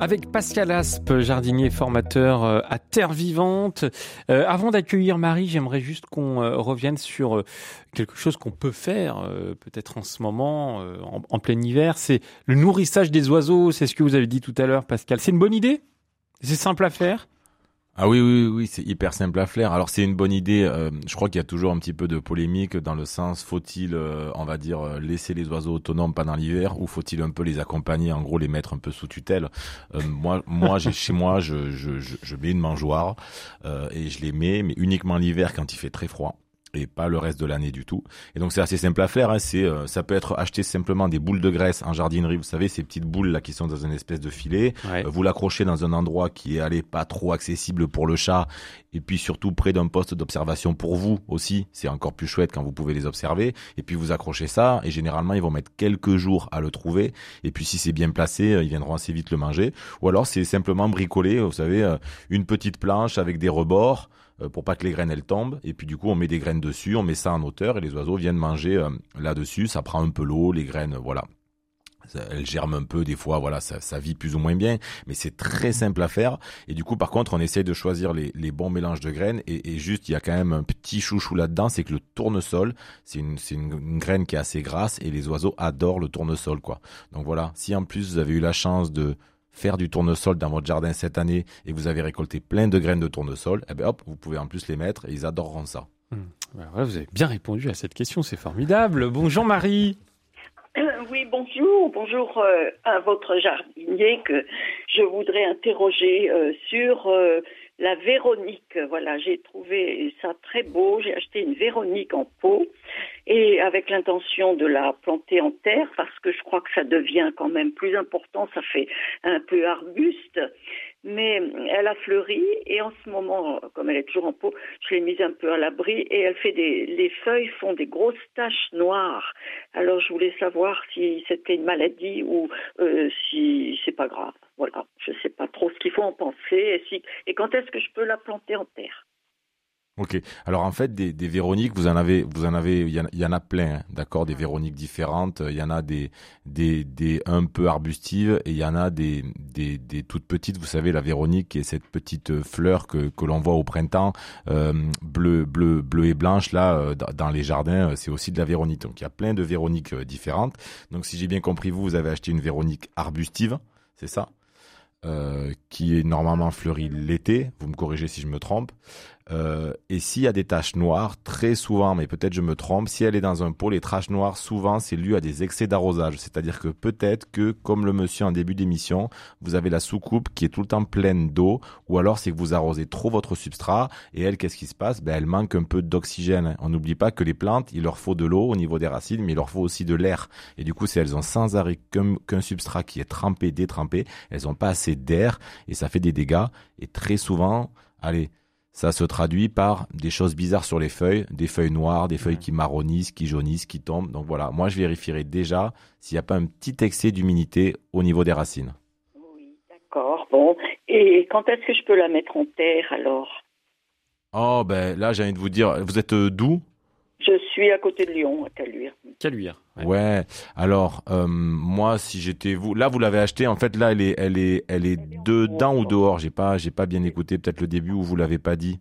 Avec Pascal Aspe, jardinier formateur euh, à Terre Vivante. Euh, avant d'accueillir Marie, j'aimerais juste qu'on euh, revienne sur euh, quelque chose qu'on peut faire, euh, peut-être en ce moment, euh, en, en plein hiver. C'est le nourrissage des oiseaux. C'est ce que vous avez dit tout à l'heure, Pascal. C'est une bonne idée? C'est simple à faire? Ah oui, oui, oui, c'est hyper simple à faire. Alors c'est une bonne idée. euh, je crois qu'il y a toujours un petit peu de polémique dans le sens faut-il, euh, on va dire, euh, laisser les oiseaux autonomes pendant l'hiver ou faut-il un peu les accompagner, en gros les mettre un peu sous tutelle? Euh, moi, moi, j'ai chez moi, je, je, je, je mets une mangeoire euh, et je les mets, mais uniquement l'hiver quand il fait très froid. Et pas le reste de l'année du tout. Et donc c'est assez simple à faire. Hein. C'est, euh, ça peut être acheter simplement des boules de graisse en jardinerie. Vous savez ces petites boules là qui sont dans une espèce de filet. Ouais. Euh, vous l'accrochez dans un endroit qui est allé pas trop accessible pour le chat et puis surtout près d'un poste d'observation pour vous aussi. C'est encore plus chouette quand vous pouvez les observer. Et puis vous accrochez ça et généralement ils vont mettre quelques jours à le trouver. Et puis si c'est bien placé, euh, ils viendront assez vite le manger. Ou alors c'est simplement bricoler, vous savez, euh, une petite planche avec des rebords pour pas que les graines elles tombent. Et puis du coup on met des graines dessus, on met ça en hauteur et les oiseaux viennent manger euh, là-dessus. Ça prend un peu l'eau, les graines, euh, voilà. Elles germent un peu des fois, voilà, ça, ça vit plus ou moins bien, mais c'est très simple à faire. Et du coup, par contre, on essaye de choisir les, bons mélanges de graines. Et, juste, il y a quand même un petit chouchou là-dedans, c'est que le tournesol, c'est une, c'est une, une graine qui est assez grasse et les oiseaux adorent le tournesol, quoi. Donc voilà, si en plus vous avez eu la chance de faire du tournesol dans votre jardin cette année et vous avez récolté plein de graines de tournesol, eh ben hop, vous pouvez en plus les mettre et ils adoreront ça. Voilà, vous avez bien répondu à cette question, c'est formidable. Bon, Jean-Marie. Euh, Oui, bonjour, bonjour euh, à votre jardinier que je voudrais interroger euh, sur euh, la Véronique. Voilà, j'ai trouvé ça très beau. J'ai acheté une Véronique en pot et avec l'intention de la planter en terre parce que je crois que ça devient quand même plus important. Ça fait un peu arbuste, mais elle a fleuri et en ce moment, comme elle est toujours en pot, je l'ai mise un peu à l'abri et elle fait des, les feuilles font des grosses taches noires. Alors je voulais savoir si c'était une maladie ou euh, si c'est pas grave. Voilà, je sais pas trop ce qu'il faut en penser et, si, et quand est-ce que je peux la planter en terre. Ok. Alors en fait, des, des Véroniques, vous en avez, vous en avez, il y en, il y en a plein, hein, d'accord, des Véroniques différentes. Il y en a des, des, des un peu arbustives et il y en a des, des, des toutes petites. Vous savez, la Véronique, qui est cette petite euh, fleur que, que l'on voit au printemps, euh, bleu, bleu, bleu et blanche là, euh, dans les jardins, c'est aussi de la Véronique. Donc il y a plein de Véroniques différentes. Donc si j'ai bien compris, vous, vous avez acheté une Véronique arbustive, c'est ça? Qui est normalement fleurie l'été, vous me corrigez si je me trompe, euh, et s'il y a des taches noires, très souvent, mais peut-être je me trompe, si elle est dans un pot, les taches noires, souvent, c'est dû à des excès d'arrosage. C'est-à-dire que peut-être que, comme le monsieur en début d'émission, vous avez la soucoupe qui est tout le temps pleine d'eau, ou alors c'est que vous arrosez trop votre substrat, et elle, qu'est-ce qui se passe? Ben, Elle manque un peu d'oxygène. On n'oublie pas que les plantes, il leur faut de l'eau au niveau des racines, mais il leur faut aussi de l'air. Et du coup, si elles ont sans arrêt qu'un substrat qui est trempé, détrempé, elles n'ont pas assez d'air, et ça fait des dégâts. Et très souvent, allez, ça se traduit par des choses bizarres sur les feuilles, des feuilles noires, des feuilles qui marronnissent, qui jaunissent, qui tombent. Donc voilà, moi je vérifierai déjà s'il n'y a pas un petit excès d'humidité au niveau des racines. D'accord, bon. Et quand est-ce que je peux la mettre en terre alors? Oh ben là j'ai envie de vous dire, vous êtes euh, d'où Je suis à côté de Lyon, à Caluire. Caluire. Ouais. Alors euh, moi si j'étais vous, là vous l'avez acheté. En fait là elle est elle est elle est dedans ou dehors. J'ai pas j'ai pas bien écouté peut-être le début où vous l'avez pas dit.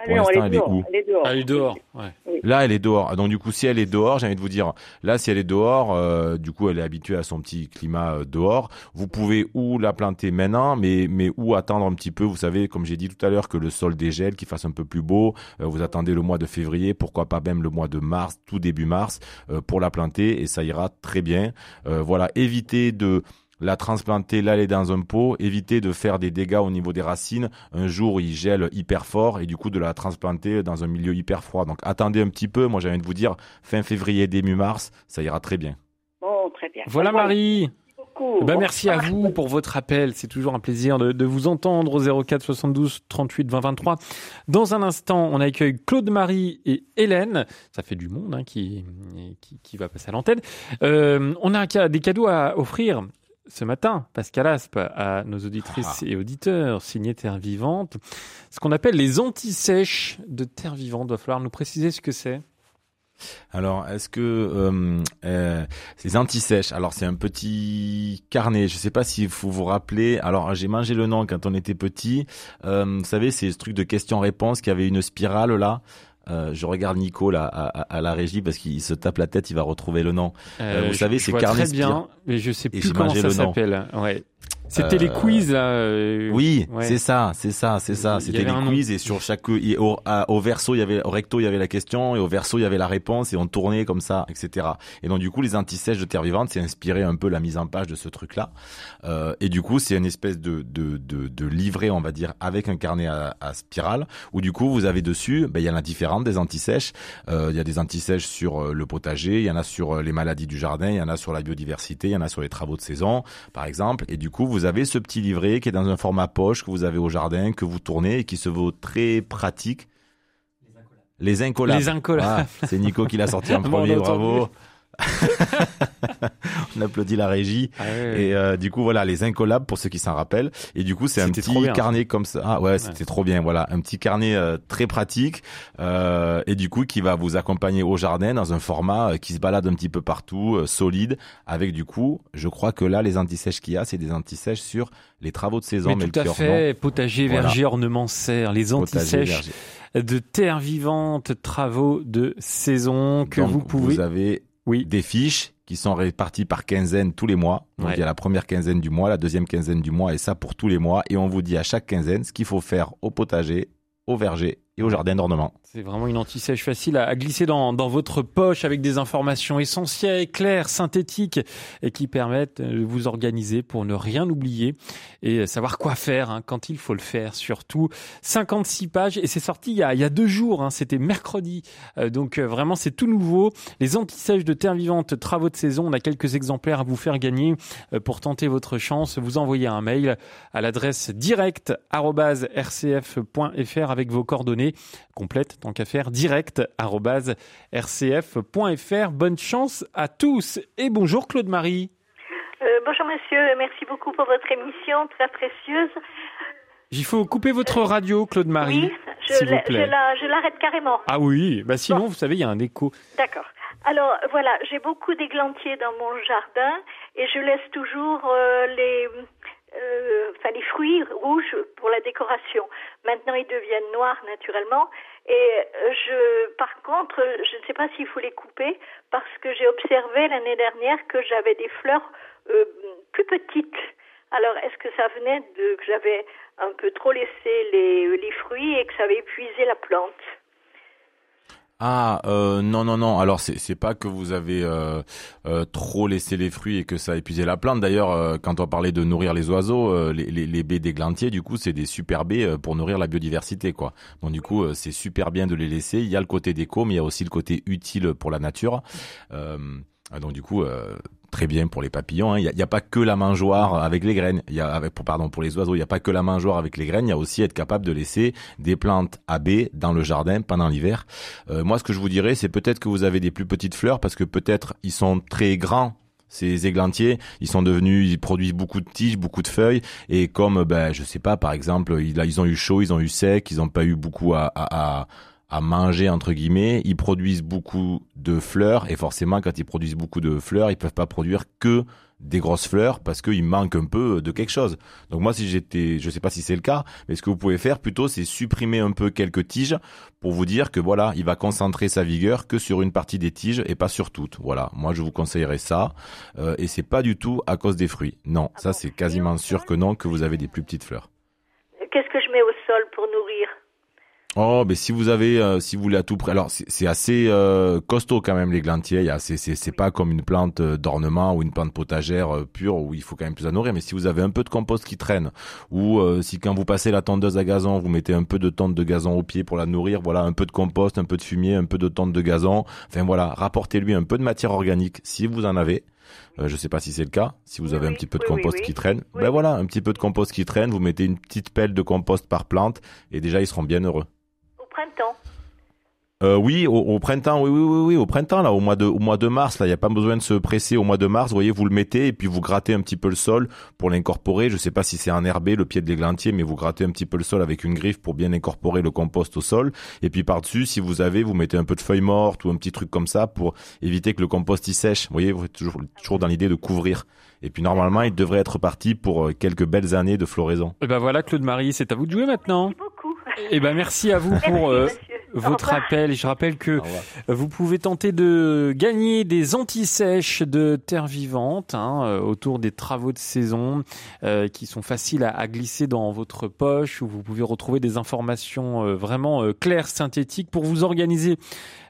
Ah Pour l'instant, elle est elle est dehors, où elle est dehors. Ah, elle est dehors. Ouais. Là, elle est dehors. Donc, du coup, si elle est dehors, j'ai envie de vous dire, là, si elle est dehors, euh, du coup, elle est habituée à son petit climat euh, dehors. Vous pouvez ou la planter maintenant, mais, mais ou attendre un petit peu. Vous savez, comme j'ai dit tout à l'heure, que le sol dégèle, qu'il fasse un peu plus beau. Euh, vous attendez le mois de février, pourquoi pas même le mois de mars, tout début mars, euh, pour la planter et ça ira très bien. Euh, voilà, évitez de la transplanter, est dans un pot, éviter de faire des dégâts au niveau des racines. Un jour il gèle hyper fort et du coup de la transplanter dans un milieu hyper froid. Donc attendez un petit peu, moi j'ai envie de vous dire fin février, début mars, ça ira très bien. Bon, très bien. Voilà Marie. Eh ben, merci à vous pour votre appel. C'est toujours un plaisir de, de vous entendre au 04 72 38 20 23. Dans un instant, on accueille Claude-Marie et Hélène. Ça fait du monde hein, qui, qui, qui va passer à l'antenne. Euh, on a des cadeaux à offrir ce matin, Pascal Aspe, à nos auditrices et auditeurs signés Terre Vivante. Ce qu'on appelle les anti-sèches de Terre Vivante. Il va falloir nous préciser ce que c'est. Alors, est-ce que euh, euh, ces anti-sèches Alors, c'est un petit carnet. Je sais pas s'il faut vous rappeler. Alors, j'ai mangé le nom quand on était petit. Euh, vous savez, c'est ce truc de questions-réponses qui avait une spirale là. Euh, je regarde Nico là à, à- à la régie parce qu'il se tape la tête, il va retrouver le nom. Euh, vous savez, c'est carnet très bien, mais je sais plus comment ça s'appelle. Ouais. C'était les Euh, quiz là. euh, Oui, ouais. c'est ça, c'est ça, c'est ça. C'était les nom. quiz et sur chaque au, à- au verso il y avait au recto il y avait la question et au verso il y avait la réponse et on tournait comme ça, etc. Et donc du coup les antisèches de Terre Vivante c'est inspiré un peu la mise en page de ce truc là. et du coup c'est une espèce de, de de de livret on va dire avec un carnet à, à spirale où du coup vous avez dessus ben il y en a différentes des antisèches. Euh, Il y a des antisèches sur euh, le potager, il y en a sur euh, les maladies du jardin, il y en a sur la biodiversité, il y en a sur les travaux de saison par exemple. Et du coup vous avez ce petit livret qui est dans un format poche que vous avez au jardin, que vous tournez et qui se veut très pratique. Les incollables. Les incollables. Ah, c'est Nico qui l'a sorti en premier, bravo. on applaudit la régie. Ah. Et euh, du coup, voilà, les incollables pour ceux qui s'en rappellent. Et du coup, c'est un petit bien. carnet comme ça. Ah ouais, c'était trop bien. Voilà, un petit carnet euh, très pratique. Euh, et du coup, qui va vous accompagner au jardin dans un format qui se balade un petit peu partout, solide. Avec du coup, je crois que là, les antisèches qu'il y a, c'est des antisèches sur les travaux de saison. Mais tout à fait, potager, Voilà. verger, ornement, serre, les antisèches de terre vivante, travaux de saison que Donc, vous pouvez. Vous avez Oui. des fiches qui sont réparties par quinzaine tous les mois. Donc Ouais. il y a la première quinzaine du mois, la deuxième quinzaine du mois et ça pour tous les mois. Et on vous dit à chaque quinzaine ce qu'il faut faire au potager, au verger et au jardin d'ornement. C'est vraiment une anti-sèche facile à, glisser dans, votre poche avec des informations essentielles, claires, synthétiques et qui permettent de vous organiser pour ne rien oublier et savoir quoi faire hein, quand il faut le faire. Surtout 56 pages et c'est sorti il y a, il y a deux jours, hein, c'était mercredi. Euh, donc euh, vraiment c'est tout nouveau. Les anti-sèches de terre vivante, travaux de saison, on a quelques exemplaires à vous faire gagner Euh, pour tenter votre chance. Vous envoyez un mail à l'adresse direct@rcf.fr avec vos coordonnées complètes tant qu'à faire direct@rcf.fr. Bonne chance à tous et bonjour Claude Marie. Euh, bonjour monsieur, merci beaucoup pour votre émission très précieuse. Il faut couper votre radio Claude Marie oui, je vous plaît. la- je l'arrête carrément. Ah oui, bah sinon vous savez il y a un écho. D'accord. Alors voilà, j'ai beaucoup d'églantiers dans mon jardin et je laisse toujours euh, les, euh, enfin, les fruits rouges pour la décoration. Maintenant ils deviennent noirs naturellement et euh, je, par contre, je ne sais pas s'il faut les couper parce que j'ai observé l'année dernière que j'avais des fleurs euh, plus petites. Alors, est-ce que ça venait de que j'avais un peu trop laissé les, les fruits et que ça avait épuisé la plante? Ah euh, non non non. Alors c'est c'est pas que vous avez euh, euh, trop laissé les fruits et que ça a épuisé la plante. D'ailleurs, euh, quand on parlait de nourrir les oiseaux, euh, les, les, les baies du coup, c'est des super baies pour nourrir la biodiversité, quoi. Donc du coup, c'est super bien de les laisser. Il y a le côté déco, mais il y a aussi le côté utile pour la nature. Euh, donc du coup. Euh, Très bien pour les papillons. hein. Il n'y a, pas que la mangeoire avec les graines. Il y a, pardon, pour les oiseaux, il n'y a pas que la mangeoire avec les graines. Il y a aussi être capable de laisser des plantes à baies dans le jardin pendant l'hiver. Euh, moi, ce que je vous dirais, c'est peut-être que vous avez des plus petites fleurs parce que peut-être ils sont très grands. Ces églantiers, ils sont devenus, ils produisent beaucoup de tiges, beaucoup de feuilles, et comme, ben, je sais pas, par exemple, ils, ont eu chaud, ils ont eu sec, ils n'ont pas eu beaucoup à, à manger entre guillemets, ils produisent beaucoup de fleurs, et forcément, quand ils produisent beaucoup de fleurs, ils peuvent pas produire que des grosses fleurs parce qu'il manque un peu de quelque chose. Donc moi, si j'étais, je sais pas si c'est le cas, mais ce que vous pouvez faire plutôt, c'est supprimer un peu quelques tiges pour vous dire que voilà, il va concentrer sa vigueur que sur une partie des tiges et pas sur toutes. Voilà, moi je vous conseillerais ça. Euh, et c'est pas du tout à cause des fruits. Non, ça c'est quasiment sûr que non, que vous avez des plus petites fleurs. Qu'est-ce que je mets au sol pour nourrir Oh, mais si vous avez, euh, si vous voulez à tout près, alors c'est assez euh, costaud quand même les glantiers. C'est pas comme une plante euh, d'ornement ou une plante potagère euh, pure où il faut quand même plus à nourrir. Mais si vous avez un peu de compost qui traîne, ou euh, si quand vous passez la tondeuse à gazon, vous mettez un peu de tonte de gazon au pied pour la nourrir, voilà, un peu de compost, un peu de fumier, un peu de tonte de gazon. Enfin voilà, rapportez-lui un peu de matière organique si vous en avez. Euh, je sais pas si c'est le cas. Si vous avez un petit peu de oui, compost oui. qui traîne, ben voilà, un petit peu de compost qui traîne. Vous mettez une petite pelle de compost par plante et déjà ils seront bien heureux. Au printemps Euh, oui, au, au printemps, oui, oui, oui, oui, au printemps là, au mois de, au mois de mars, là, il y a pas besoin de se presser au mois de mars. Vous voyez, vous le mettez et puis vous grattez un petit peu le sol pour l'incorporer. Je sais pas si c'est un herbé, le pied de l'églantier, mais vous grattez un petit peu le sol avec une griffe pour bien incorporer le compost au sol. Et puis par dessus, si vous avez, vous mettez un peu de feuilles mortes ou un petit truc comme ça pour éviter que le compost y sèche. Vous voyez, vous êtes toujours, toujours dans l'idée de couvrir. Et puis normalement, il devrait être parti pour euh, quelques belles années de floraison. Et ben voilà Claude Marie, c'est à vous de jouer maintenant. Et ben merci à vous Merci pour euh, votre appel. Et je rappelle que vous pouvez tenter de gagner des anti-sèches de terre vivante hein, euh, autour des travaux de saison euh, qui sont faciles à, à glisser dans votre poche où vous pouvez retrouver des informations euh, vraiment euh, claires, synthétiques pour vous organiser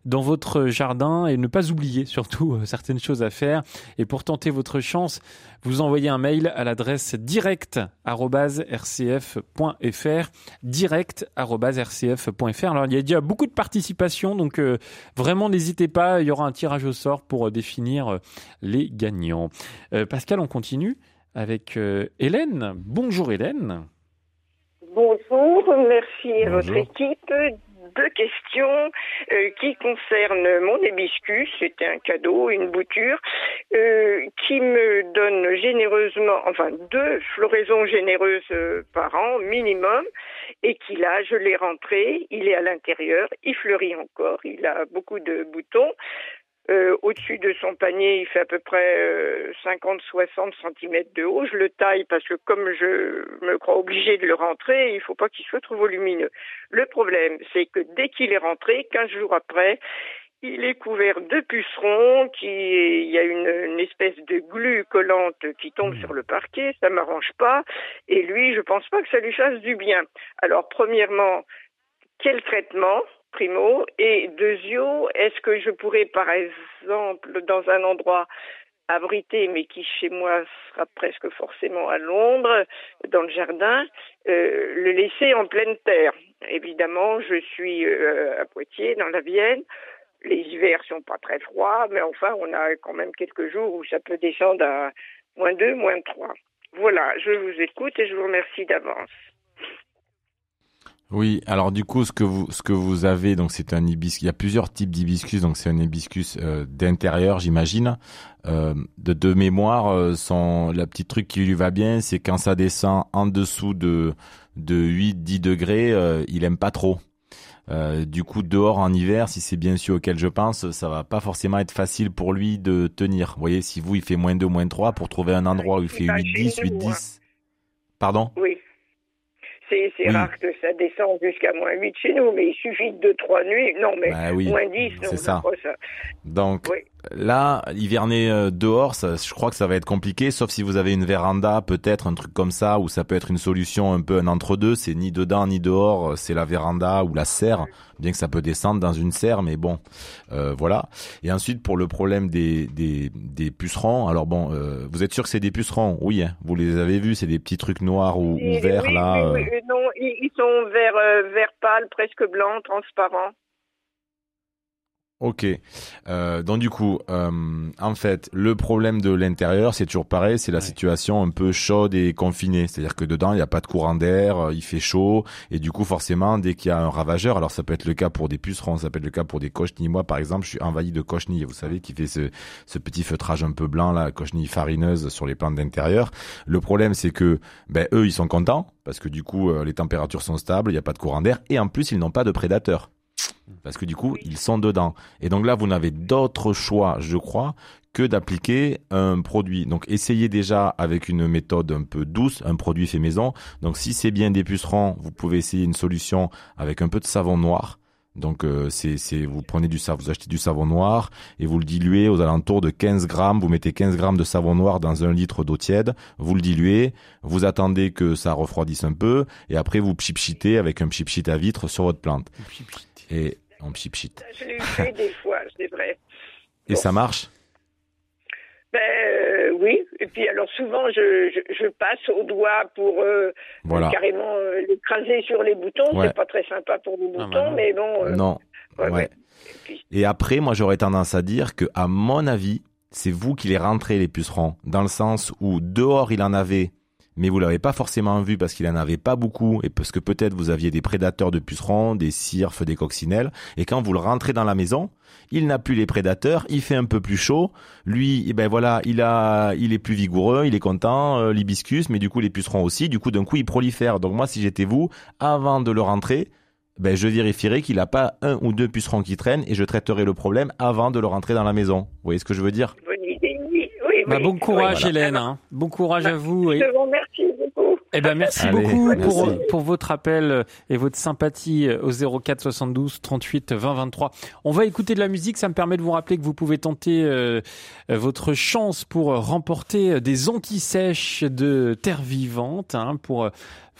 dans votre jardin et ne pas oublier surtout euh, certaines choses à faire. Et pour tenter votre chance, vous envoyez un mail à l'adresse direct@rcf.fr direct@rcf.fr. Alors il y a déjà beaucoup de participation donc euh, vraiment n'hésitez pas, il y aura un tirage au sort pour euh, définir les gagnants. Euh, Pascal, on continue avec euh, Hélène. Bonjour Hélène. Bonjour, merci à votre équipe. Deux questions euh, qui concernent mon hibiscus, c'était un cadeau, une bouture, euh, qui me donne généreusement, enfin deux floraisons généreuses par an minimum, et qui là, je l'ai rentré, il est à l'intérieur, il fleurit encore, il a beaucoup de boutons. Euh, Au-dessus de son panier, il fait à peu près euh, 50-60 cm de haut. Je le taille parce que comme je me crois obligée de le rentrer, il faut pas qu'il soit trop volumineux. Le problème, c'est que dès qu'il est rentré, 15 jours après, il est couvert de pucerons, qui, il y a une, une espèce de glu collante qui tombe sur le parquet, ça m'arrange pas, et lui, je pense pas que ça lui fasse du bien. Alors, premièrement, quel traitement? Primo. Et deuxio, est-ce que je pourrais par exemple dans un endroit abrité mais qui chez moi sera presque forcément à l'ombre dans le jardin euh, le laisser en pleine terre? Évidemment je suis euh, à Poitiers dans la Vienne. Les hivers sont pas très froids mais enfin on a quand même quelques jours où ça peut descendre à moins 2, moins 3 voilà je vous écoute et je vous remercie d'avance Oui, alors du coup, ce que vous, ce que vous avez, donc c'est un hibiscus. Il y a plusieurs types d'hibiscus, donc c'est un hibiscus euh, d'intérieur, j'imagine. Euh, de, de mémoire, euh, son, la petite truc qui lui va bien, c'est quand ça descend en dessous de, de 8-10 degrés, euh, il aime pas trop. Euh, du coup, dehors en hiver, si c'est bien sûr auquel je pense, ça va pas forcément être facile pour lui de tenir. Vous voyez, si vous, il fait moins 2, moins 3, pour trouver un endroit où il fait Bah, 8-10, chez nous, 8-10. Pardon? Oui. C'est Oui. rare que ça descende jusqu'à moins 8 chez nous, mais il suffit de 3 nuits. Non, mais Bah oui, moins 10, non, c'est ça. ça. Donc Oui. Là, hiverner euh, dehors, ça, je crois que ça va être compliqué, sauf si vous avez une véranda, peut-être un truc comme ça, où ça peut être une solution un peu un entre-deux. C'est ni dedans ni dehors, euh, c'est la véranda ou la serre, bien que ça peut descendre dans une serre, mais bon, euh, voilà. Et ensuite pour le problème des des, des pucerons, alors bon, euh, vous êtes sûr que c'est des pucerons? Oui, hein, vous les avez vus, c'est des petits trucs noirs ou, verts oui, là. oui, euh. oui, euh, non, ils, sont vert, vert pâle, presque blanc, transparent. Ok. Euh, donc du coup, euh, en fait, le problème de l'intérieur, c'est toujours pareil, c'est la situation un peu chaude et confinée. C'est-à-dire que dedans, il n'y a pas de courant d'air, euh, il fait chaud, et du coup, forcément, dès qu'il y a un ravageur, alors ça peut être le cas pour des pucerons, ça peut être le cas pour des cochenilles. Moi, par exemple, je suis envahi de cochenilles, vous savez, qui fait ce, ce petit feutrage un peu blanc, la cochenille farineuse sur les plantes d'intérieur. Le problème, c'est que, ben, eux, ils sont contents, parce que du coup, euh, les températures sont stables, il n'y a pas de courant d'air, et en plus, ils n'ont pas de prédateurs parce que du coup, ils sont dedans. Et donc là, vous n'avez d'autre choix, je crois, que d'appliquer un produit. Donc essayez déjà avec une méthode un peu douce, un produit fait maison. Donc si c'est bien des pucerons, vous pouvez essayer une solution avec un peu de savon noir. Donc euh, c'est vous prenez du savon, vous achetez du savon noir et vous le diluez aux alentours de 15 grammes. Vous mettez 15 grammes de savon noir dans un litre d'eau tiède. Vous le diluez. Vous attendez que ça refroidisse un peu et après vous pchipchitez avec un pchipchit à vitre sur votre plante. Et on pchipchit. Je l'ai fait des fois, c'est vrai. Et ça marche? Ben euh, oui, et puis alors souvent je, je, je passe au doigt pour euh, Voilà. carrément euh, l'écraser sur les boutons. Ouais. C'est pas très sympa pour les boutons, bah non. mais bon. euh, Non. ouais, Ouais. ouais. Et puis, Et après, moi, j'aurais tendance à dire que, à mon avis, c'est vous qui les rentrez les pucerons, dans le sens où dehors il en avait, mais vous l'avez pas forcément vu parce qu'il en avait pas beaucoup et parce que peut-être vous aviez des prédateurs de pucerons, des cirfes, des coccinelles. Et quand vous le rentrez dans la maison, il n'a plus les prédateurs, il fait un peu plus chaud. Lui, eh ben voilà, il a, il est plus vigoureux, il est content, euh, l'hibiscus, mais du coup les pucerons aussi. Du coup, d'un coup, il prolifère. Donc moi, si j'étais vous, avant de le rentrer, ben, je vérifierai qu'il n'a pas un ou deux pucerons qui traînent et je traiterai le problème avant de le rentrer dans la maison. Vous voyez ce que je veux dire? Oui, Bah, bon courage Oui, Hélène, hein. bon courage Bah, à vous. et- Je vous remercie beaucoup. Eh ben merci Allez, beaucoup pour, merci. pour votre appel et votre sympathie au 04 72 38 20 23. On va écouter de la musique, ça me permet de vous rappeler que vous pouvez tenter euh, votre chance pour remporter des anti-sèches de terre vivante, hein, pour euh,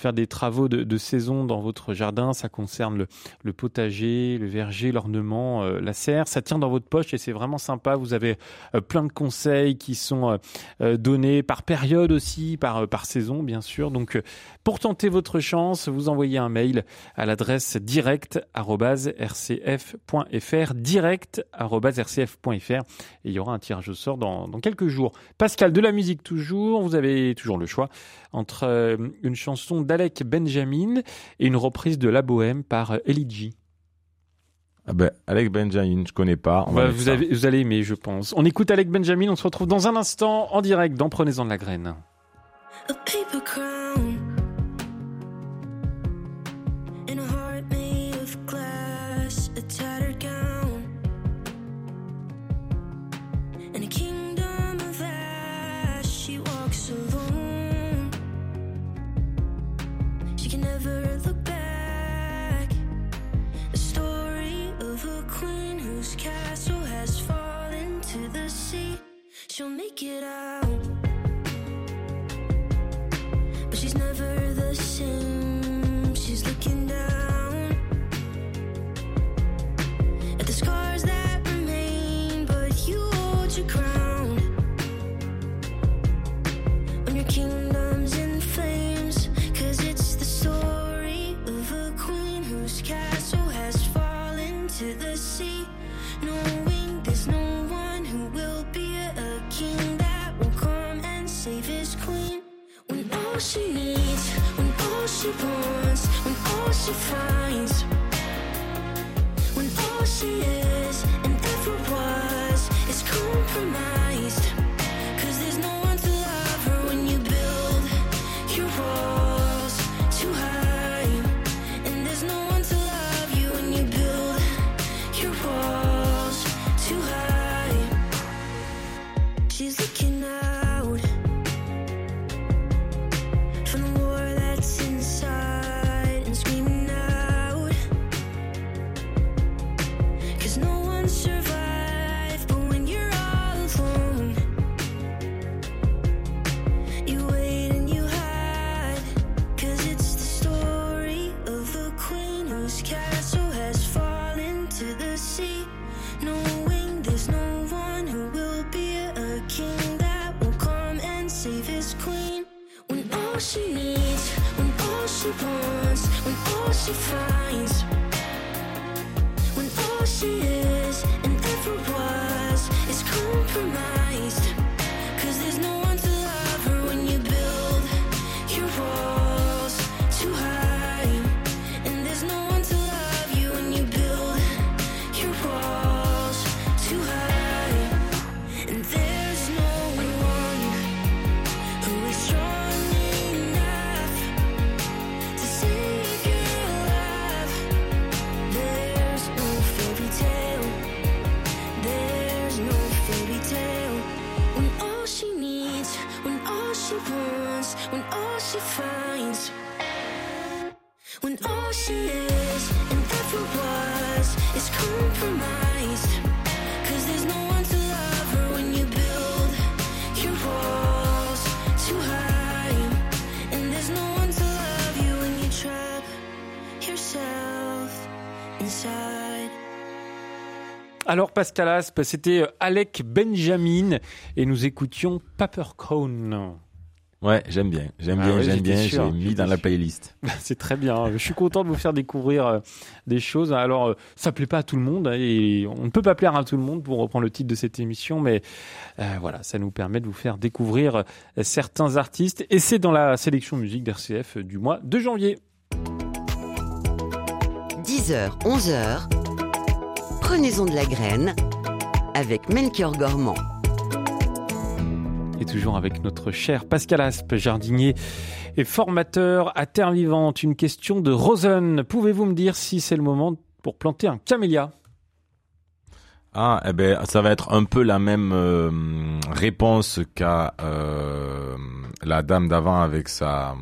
faire des travaux de, saison dans votre jardin. Ça concerne le, potager, le verger, l'ornement, euh, la serre. Ça tient dans votre poche et c'est vraiment sympa. Vous avez euh, plein de conseils qui sont euh, donnés par période aussi, par, par saison bien sûr. Donc pour tenter votre chance, vous envoyez un mail à l'adresse direct@rcf.fr direct@rcf.fr et il y aura un tirage au sort dans, dans quelques jours. Pascal de la musique toujours, vous avez toujours le choix entre euh, une chanson d'Alec Benjamin et une reprise de La Bohème par euh, Ellie G. Ah ben, Alex Benjamin, je connais pas. On va mettre vous, ça. avez, vous allez aimer, je pense. On écoute Alec Benjamin, on se retrouve dans un instant en direct dans Prenez-en de la graine. A paper crown in a can never look back. A story of a queen whose castle has fallen to the sea. She'll make it out. She needs, when all she wants, when all she finds, when all she is and ever was is compromised. Wants, when all she finds, when all she is she finds, when all she is and ever was is compromised. Cause there's no one to love her when you build your walls too high. And there's no one to love you when you trap yourself inside. Alors Pascal Aspe, c'était Alec Benjamin et nous écoutions Paper Crown. Ouais, j'aime bien, j'aime Ah bien, ouais, j'aime bien. J'ai mis dans la playlist. C'est très bien. Je suis content de vous faire découvrir euh, des choses. Alors, euh, ça plaît pas à tout le monde hein, et on ne peut pas plaire à tout le monde pour reprendre le titre de cette émission, mais euh, voilà, ça nous permet de vous faire découvrir certains artistes et c'est dans la sélection musique d'RCF du mois de janvier. 10h, 11h. Prenez-en de la graine avec Melchior Gormand. Et toujours avec notre cher Pascal Aspe, jardinier et formateur à Terre Vivante. Une question de Rosen. Pouvez-vous me dire si c'est le moment pour planter un camélia? Ah, eh ben, ça va être un peu la même euh, réponse qu'a euh, la dame d'avant avec sa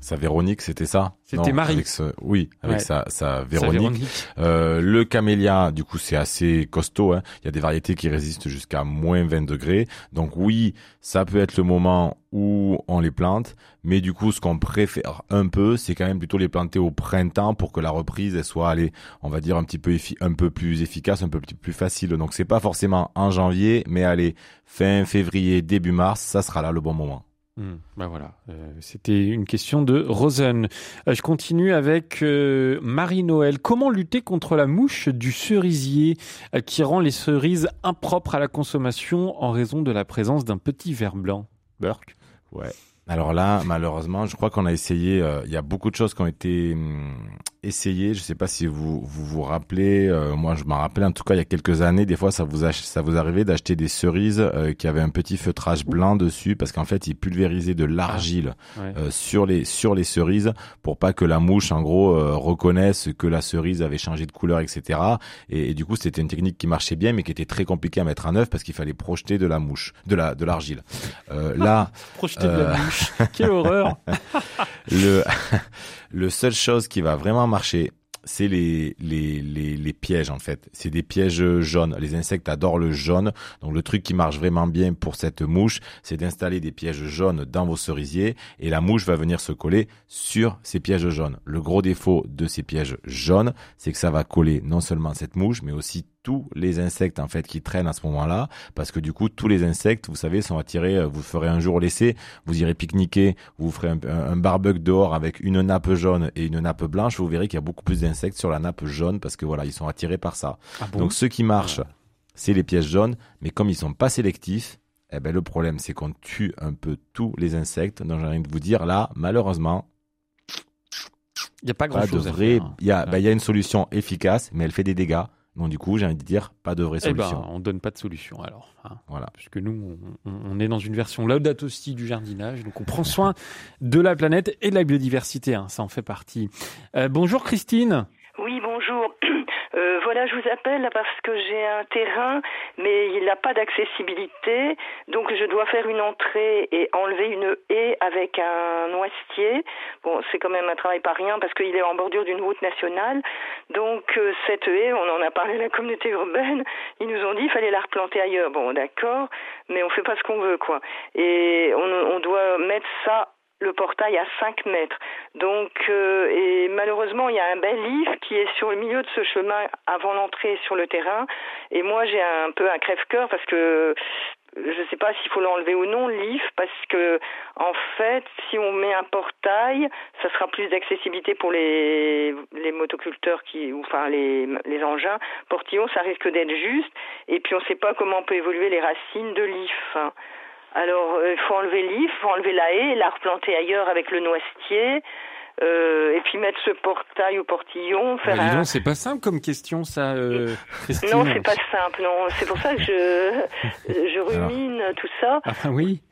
Sa Véronique, c'était ça C'était Marie. avec ce- oui, avec Ouais. sa, sa Sa Véronique. Euh, le camélia, du coup, c'est assez costaud. Hein. Il y a des variétés qui résistent jusqu'à moins 20 degrés. Donc oui, ça peut être le moment où on les plante. Mais du coup, ce qu'on préfère un peu, c'est quand même plutôt les planter au printemps pour que la reprise elle soit, allez, on va dire un petit peu effi- un peu plus efficace, un peu plus plus facile. Donc c'est pas forcément en janvier, mais allez, fin février, début mars, ça sera là le bon moment. Hmm, bah voilà, euh, c'était une question de Rosen. Euh, je continue avec euh, Marie-Noël. Comment lutter contre la mouche du cerisier qui rend les cerises impropres à la consommation en raison de la présence d'un petit ver blanc? Burke? Ouais. Alors là, malheureusement, je crois qu'on a essayé. Il y a beaucoup de choses qui ont été essayées. Je sais pas si vous vous, vous rappelez. euh, moi, je m'en rappelle en tout cas il y a quelques années. Des fois, ça vous ça vous arrivait d'acheter des cerises euh, qui avaient un petit feutrage blanc dessus parce qu'en fait, ils pulvérisaient de l'argile ouais. euh, sur les sur les cerises pour pas que la mouche, en gros, reconnaisse que la cerise avait changé de couleur, etc. Et, et du coup, c'était une technique qui marchait bien, mais qui était très compliquée à mettre en œuvre parce qu'il fallait projeter de la mouche, de la de l'argile. Là. Projeter de la mouche. Quelle horreur le, le seule chose qui va vraiment marcher, c'est les, les, les, les pièges en fait. C'est des pièges jaunes. Les insectes adorent le jaune. Donc le truc qui marche vraiment bien pour cette mouche, c'est d'installer des pièges jaunes dans vos cerisiers et la mouche va venir se coller sur ces pièges jaunes. Le gros défaut de ces pièges jaunes, c'est que ça va coller non seulement cette mouche, mais aussi tous les insectes en fait qui traînent à ce moment-là, parce que du coup tous les insectes, vous savez, sont attirés. euh, Vous ferez un jour l'essai, vous irez pique-niquer, vous ferez un, un, barbecue dehors avec une nappe jaune et une nappe blanche, vous verrez qu'il y a beaucoup plus d'insectes sur la nappe jaune parce que voilà, ils sont attirés par ça. Ah bon? Donc ce qui marche, c'est les pièges jaunes, mais comme ils sont pas sélectifs, eh ben le problème c'est qu'on tue un peu tous les insectes. Donc j'ai envie de vous dire là, malheureusement, Il n'y a pas grand-chose à vrai. faire. Il y a, il y a une solution efficace, mais elle fait des dégâts. Donc du coup, j'ai envie de dire pas de vraie Eh ben, solution. on donne pas de solution alors. hein. Voilà. Puisque nous, on, on est dans une version Laudato Si du jardinage, donc on prend soin de la planète et de la biodiversité, hein, ça en fait partie. Euh, bonjour Christine. Je vous appelle parce que j'ai un terrain, mais il n'a pas d'accessibilité, donc je dois faire une entrée et enlever une haie avec un noisetier. Bon, c'est quand même un travail pas rien parce qu'il est en bordure d'une route nationale. Donc euh, cette haie, on en a parlé à la communauté urbaine, ils nous ont dit qu'il fallait la replanter ailleurs. Bon, d'accord, mais on fait pas ce qu'on veut, quoi. Et on doit mettre ça le portail à 5 mètres. Donc, euh, et malheureusement, il y a un bel livre qui est sur le milieu de ce chemin avant l'entrée sur le terrain. Et moi, j'ai un peu un crève-cœur parce que je ne sais pas s'il faut l'enlever ou non, livre, parce que en fait, si on met un portail, ça sera plus d'accessibilité pour les, les motoculteurs qui, ou enfin les, les engins. Portillon, ça risque d'être juste. Et puis, on ne sait pas comment peut évoluer les racines de l'if. Alors, euh, il faut enlever l'if, il faut enlever la haie, la replanter ailleurs avec le noisetier, euh, et puis mettre ce portail ou portillon, faire dis un... c'est pas simple comme question ça, euh, Christine. Non, c'est pas simple, non. C'est pour ça que je, je rumine tout ça. Ah bah oui.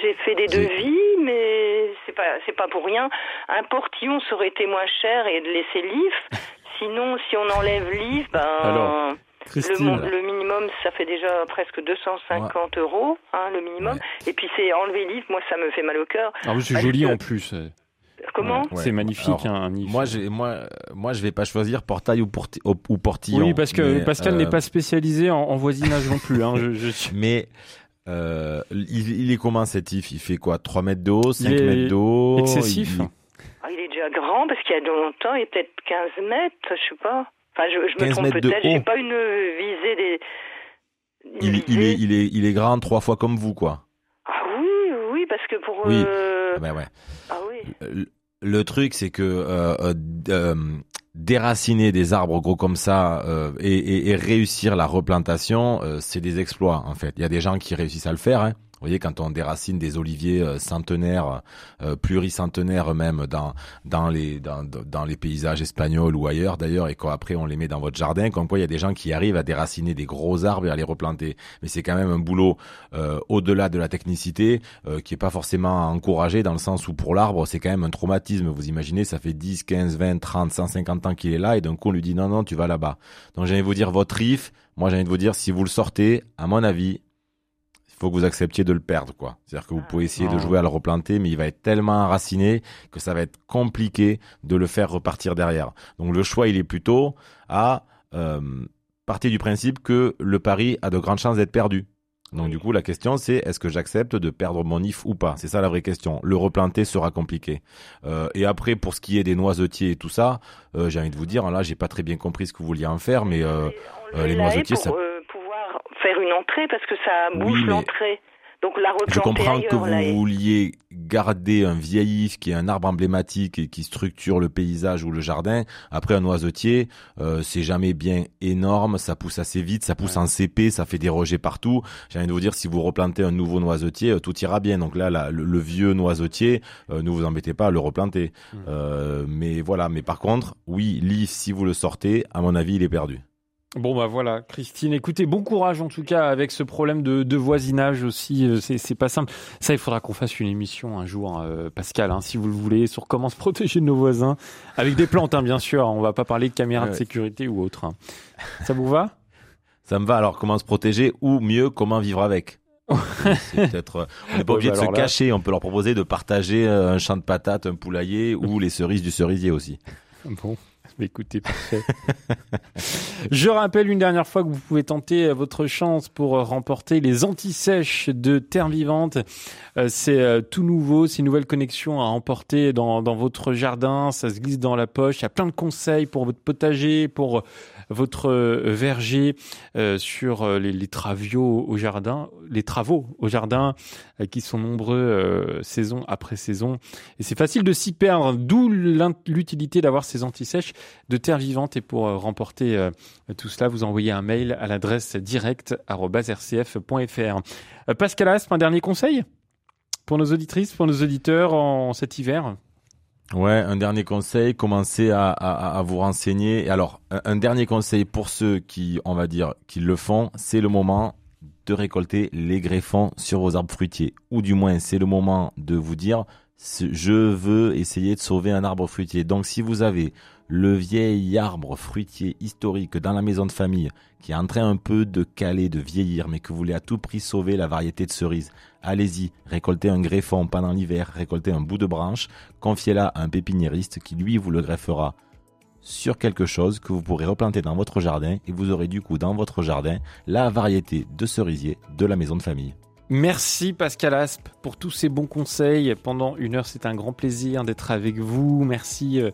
J'ai fait des devis, mais c'est pas, c'est pas pour rien. Un portillon, ça aurait été moins cher et de laisser l'if. Sinon, si on enlève l'if, ben, Alors, le, Christine. mon- le minimum, ça fait déjà presque 250 euros, hein, le minimum. Et puis c'est enlever l'if, moi, ça me fait mal au cœur. Ah oui, c'est joli que- en plus. euh. Comment Ouais. C'est magnifique, Alors, hein, un if. Moi, j'ai, moi, euh, moi, je vais pas choisir portail ou, porti- ou- ou portillon. Oui, parce que mais, Pascal euh, n'est pas spécialisé en, en voisinage non plus. Hein, je, je- Mais euh, il, il est comment cet if? Il fait quoi 3 mètres de haut, 5 Il est mètres de haut? excessif. il- Ah, il est déjà grand parce qu'il y a longtemps, il est peut-être 15 mètres, je sais pas. Enfin, je, je me 15 trompe mètres de peut-être, j'ai haut. pas une visée des. il, il est, il, est, il est grand trois fois comme vous, quoi. Ah oui, oui, parce que pour. Oui. euh, Ah ben ouais. Ah oui. Le, le truc, c'est que euh, euh, euh, déraciner des arbres gros comme ça euh, et, et- et réussir la replantation, euh, c'est des exploits en fait. Il y a des gens qui réussissent à le faire. Hein. Voyez, quand on déracine des oliviers euh, centenaires, euh, pluricentenaires même dans dans les dans, dans les paysages espagnols ou ailleurs d'ailleurs, et qu'après on les met dans votre jardin, comme quoi il y a des gens qui arrivent à déraciner des gros arbres et à les replanter. Mais c'est quand même un boulot euh, au-delà de la technicité euh, qui est pas forcément encouragé dans le sens où pour l'arbre c'est quand même un traumatisme. Vous imaginez, ça fait 10, 15, 20, 30, 150 ans qu'il est là et d'un coup on lui dit non non tu vas là-bas. Donc j'ai vous dire votre if. Moi j'ai envie de vous dire si vous le sortez, à mon avis, il faut que vous acceptiez de le perdre, quoi. C'est-à-dire que vous pouvez essayer de Ah. jouer à le replanter, mais il va être tellement enraciné que ça va être compliqué de le faire repartir derrière. Donc le choix, il est plutôt à euh, partir du principe que le pari a de grandes chances d'être perdu. Donc du coup, la question c'est est-ce que j'accepte de perdre mon if ou pas? C'est ça la vraie question. Le replanter sera compliqué. Euh, et après, pour ce qui est des noisetiers et tout ça, euh, j'ai envie de vous dire, là, j'ai pas très bien compris ce que vous vouliez en faire, mais euh, euh, les noisetiers, ça euh, parce que ça l'entrée. Donc la Je comprends ailleurs, que vous vouliez garder un vieil if qui est un arbre emblématique et qui structure le paysage ou le jardin. Après, un noisetier, euh, c'est jamais bien énorme, ça pousse assez vite, ça pousse en CP, ça fait des rejets partout. J'ai envie de vous dire, si vous replantez un nouveau noisetier, euh, tout ira bien. Donc là, la- le, le vieux noisetier, euh, ne vous embêtez pas à le replanter. Euh, mais voilà, mais par contre, oui, l'if, si vous le sortez, à mon avis, il est perdu. Bon bah voilà, Christine, écoutez, bon courage en tout cas avec ce problème de, de voisinage aussi, euh, c'est c'est pas simple. Ça, il faudra qu'on fasse une émission un jour, euh, Pascal, hein, si vous le voulez, sur comment se protéger de nos voisins, avec des plantes, hein, bien sûr. On va pas parler de caméras de sécurité ou autre. hein. Ça vous va? Ça me va. Alors, comment se protéger ou mieux, comment vivre avec? C'est peut-être. euh, On n'est pas Ouais, obligé bah de se là- cacher. On peut leur proposer de partager un champ de patates, un poulailler ou les cerises du cerisier aussi. Bon, écoutez. Je rappelle une dernière fois que vous pouvez tenter euh, votre chance pour euh, remporter les anti-sèches de Terre Vivante. Euh, C'est tout nouveau, c'est une nouvelle connexion à emporter dans, dans votre jardin. Ça se glisse dans la poche. Il y a plein de conseils pour votre potager, pour votre euh, verger, euh, sur euh, les, les travaux au jardin, les travaux au jardin qui sont nombreux saison après saison. Et c'est facile de s'y perdre, d'où l'utilité d'avoir ces anti-sèches de terre vivante. Et pour remporter tout cela, vous envoyez un mail à l'adresse direct.rcf.fr. Pascal Aspe, un dernier conseil pour nos auditrices, pour nos auditeurs en cet hiver? Ouais, un dernier conseil, commencez à, vous renseigner. Alors, un, un dernier conseil pour ceux qui, on va dire, qui le font, c'est le moment de récolter les greffons sur vos arbres fruitiers. Ou du moins, c'est le moment de vous dire, je veux essayer de sauver un arbre fruitier. Donc, si vous avez le vieil arbre fruitier historique dans la maison de famille qui est en train un peu de caler, de vieillir, mais que vous voulez à tout prix sauver la variété de cerise, allez-y, récoltez un greffon pendant l'hiver, récoltez un bout de branche, confiez-la à un pépiniériste qui lui vous le greffera sur quelque chose que vous pourrez replanter dans votre jardin et vous aurez du coup dans votre jardin la variété de cerisier de la maison de famille. Merci Pascal Aspe pour tous ces bons conseils. Pendant une heure, c'est un grand plaisir d'être avec vous. Merci euh,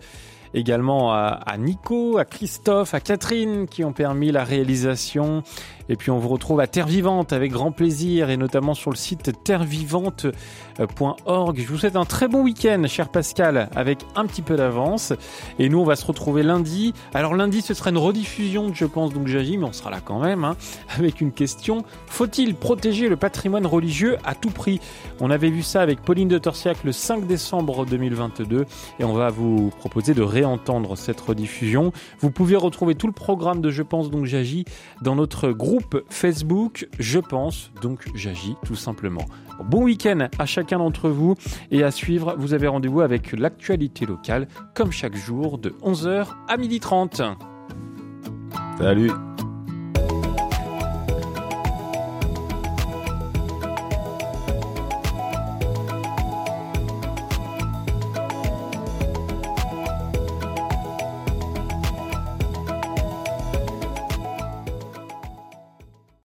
également à, Nico, à Christophe, à Catherine qui ont permis la réalisation. Et puis on vous retrouve à Terre Vivante avec grand plaisir et notamment sur le site terrevivante.org. Je vous souhaite un très bon week-end, cher Pascal, avec un petit peu d'avance. Et nous, on va se retrouver lundi. Alors lundi, ce sera une rediffusion, je pense, donc j'agis, mais on sera là quand même, hein, avec une question. Faut-il protéger le patrimoine religieux à tout prix? On avait vu ça avec Pauline de Torsiac le 5 décembre 2022 et on va vous proposer de réentendre cette rediffusion. Vous pouvez retrouver tout le programme de Je pense donc j'agis dans notre groupe Facebook Je pense donc j'agis tout simplement. Bon week-end à chacun d'entre vous et à suivre, vous avez rendez-vous avec l'actualité locale comme chaque jour de 11h à 12h30. Salut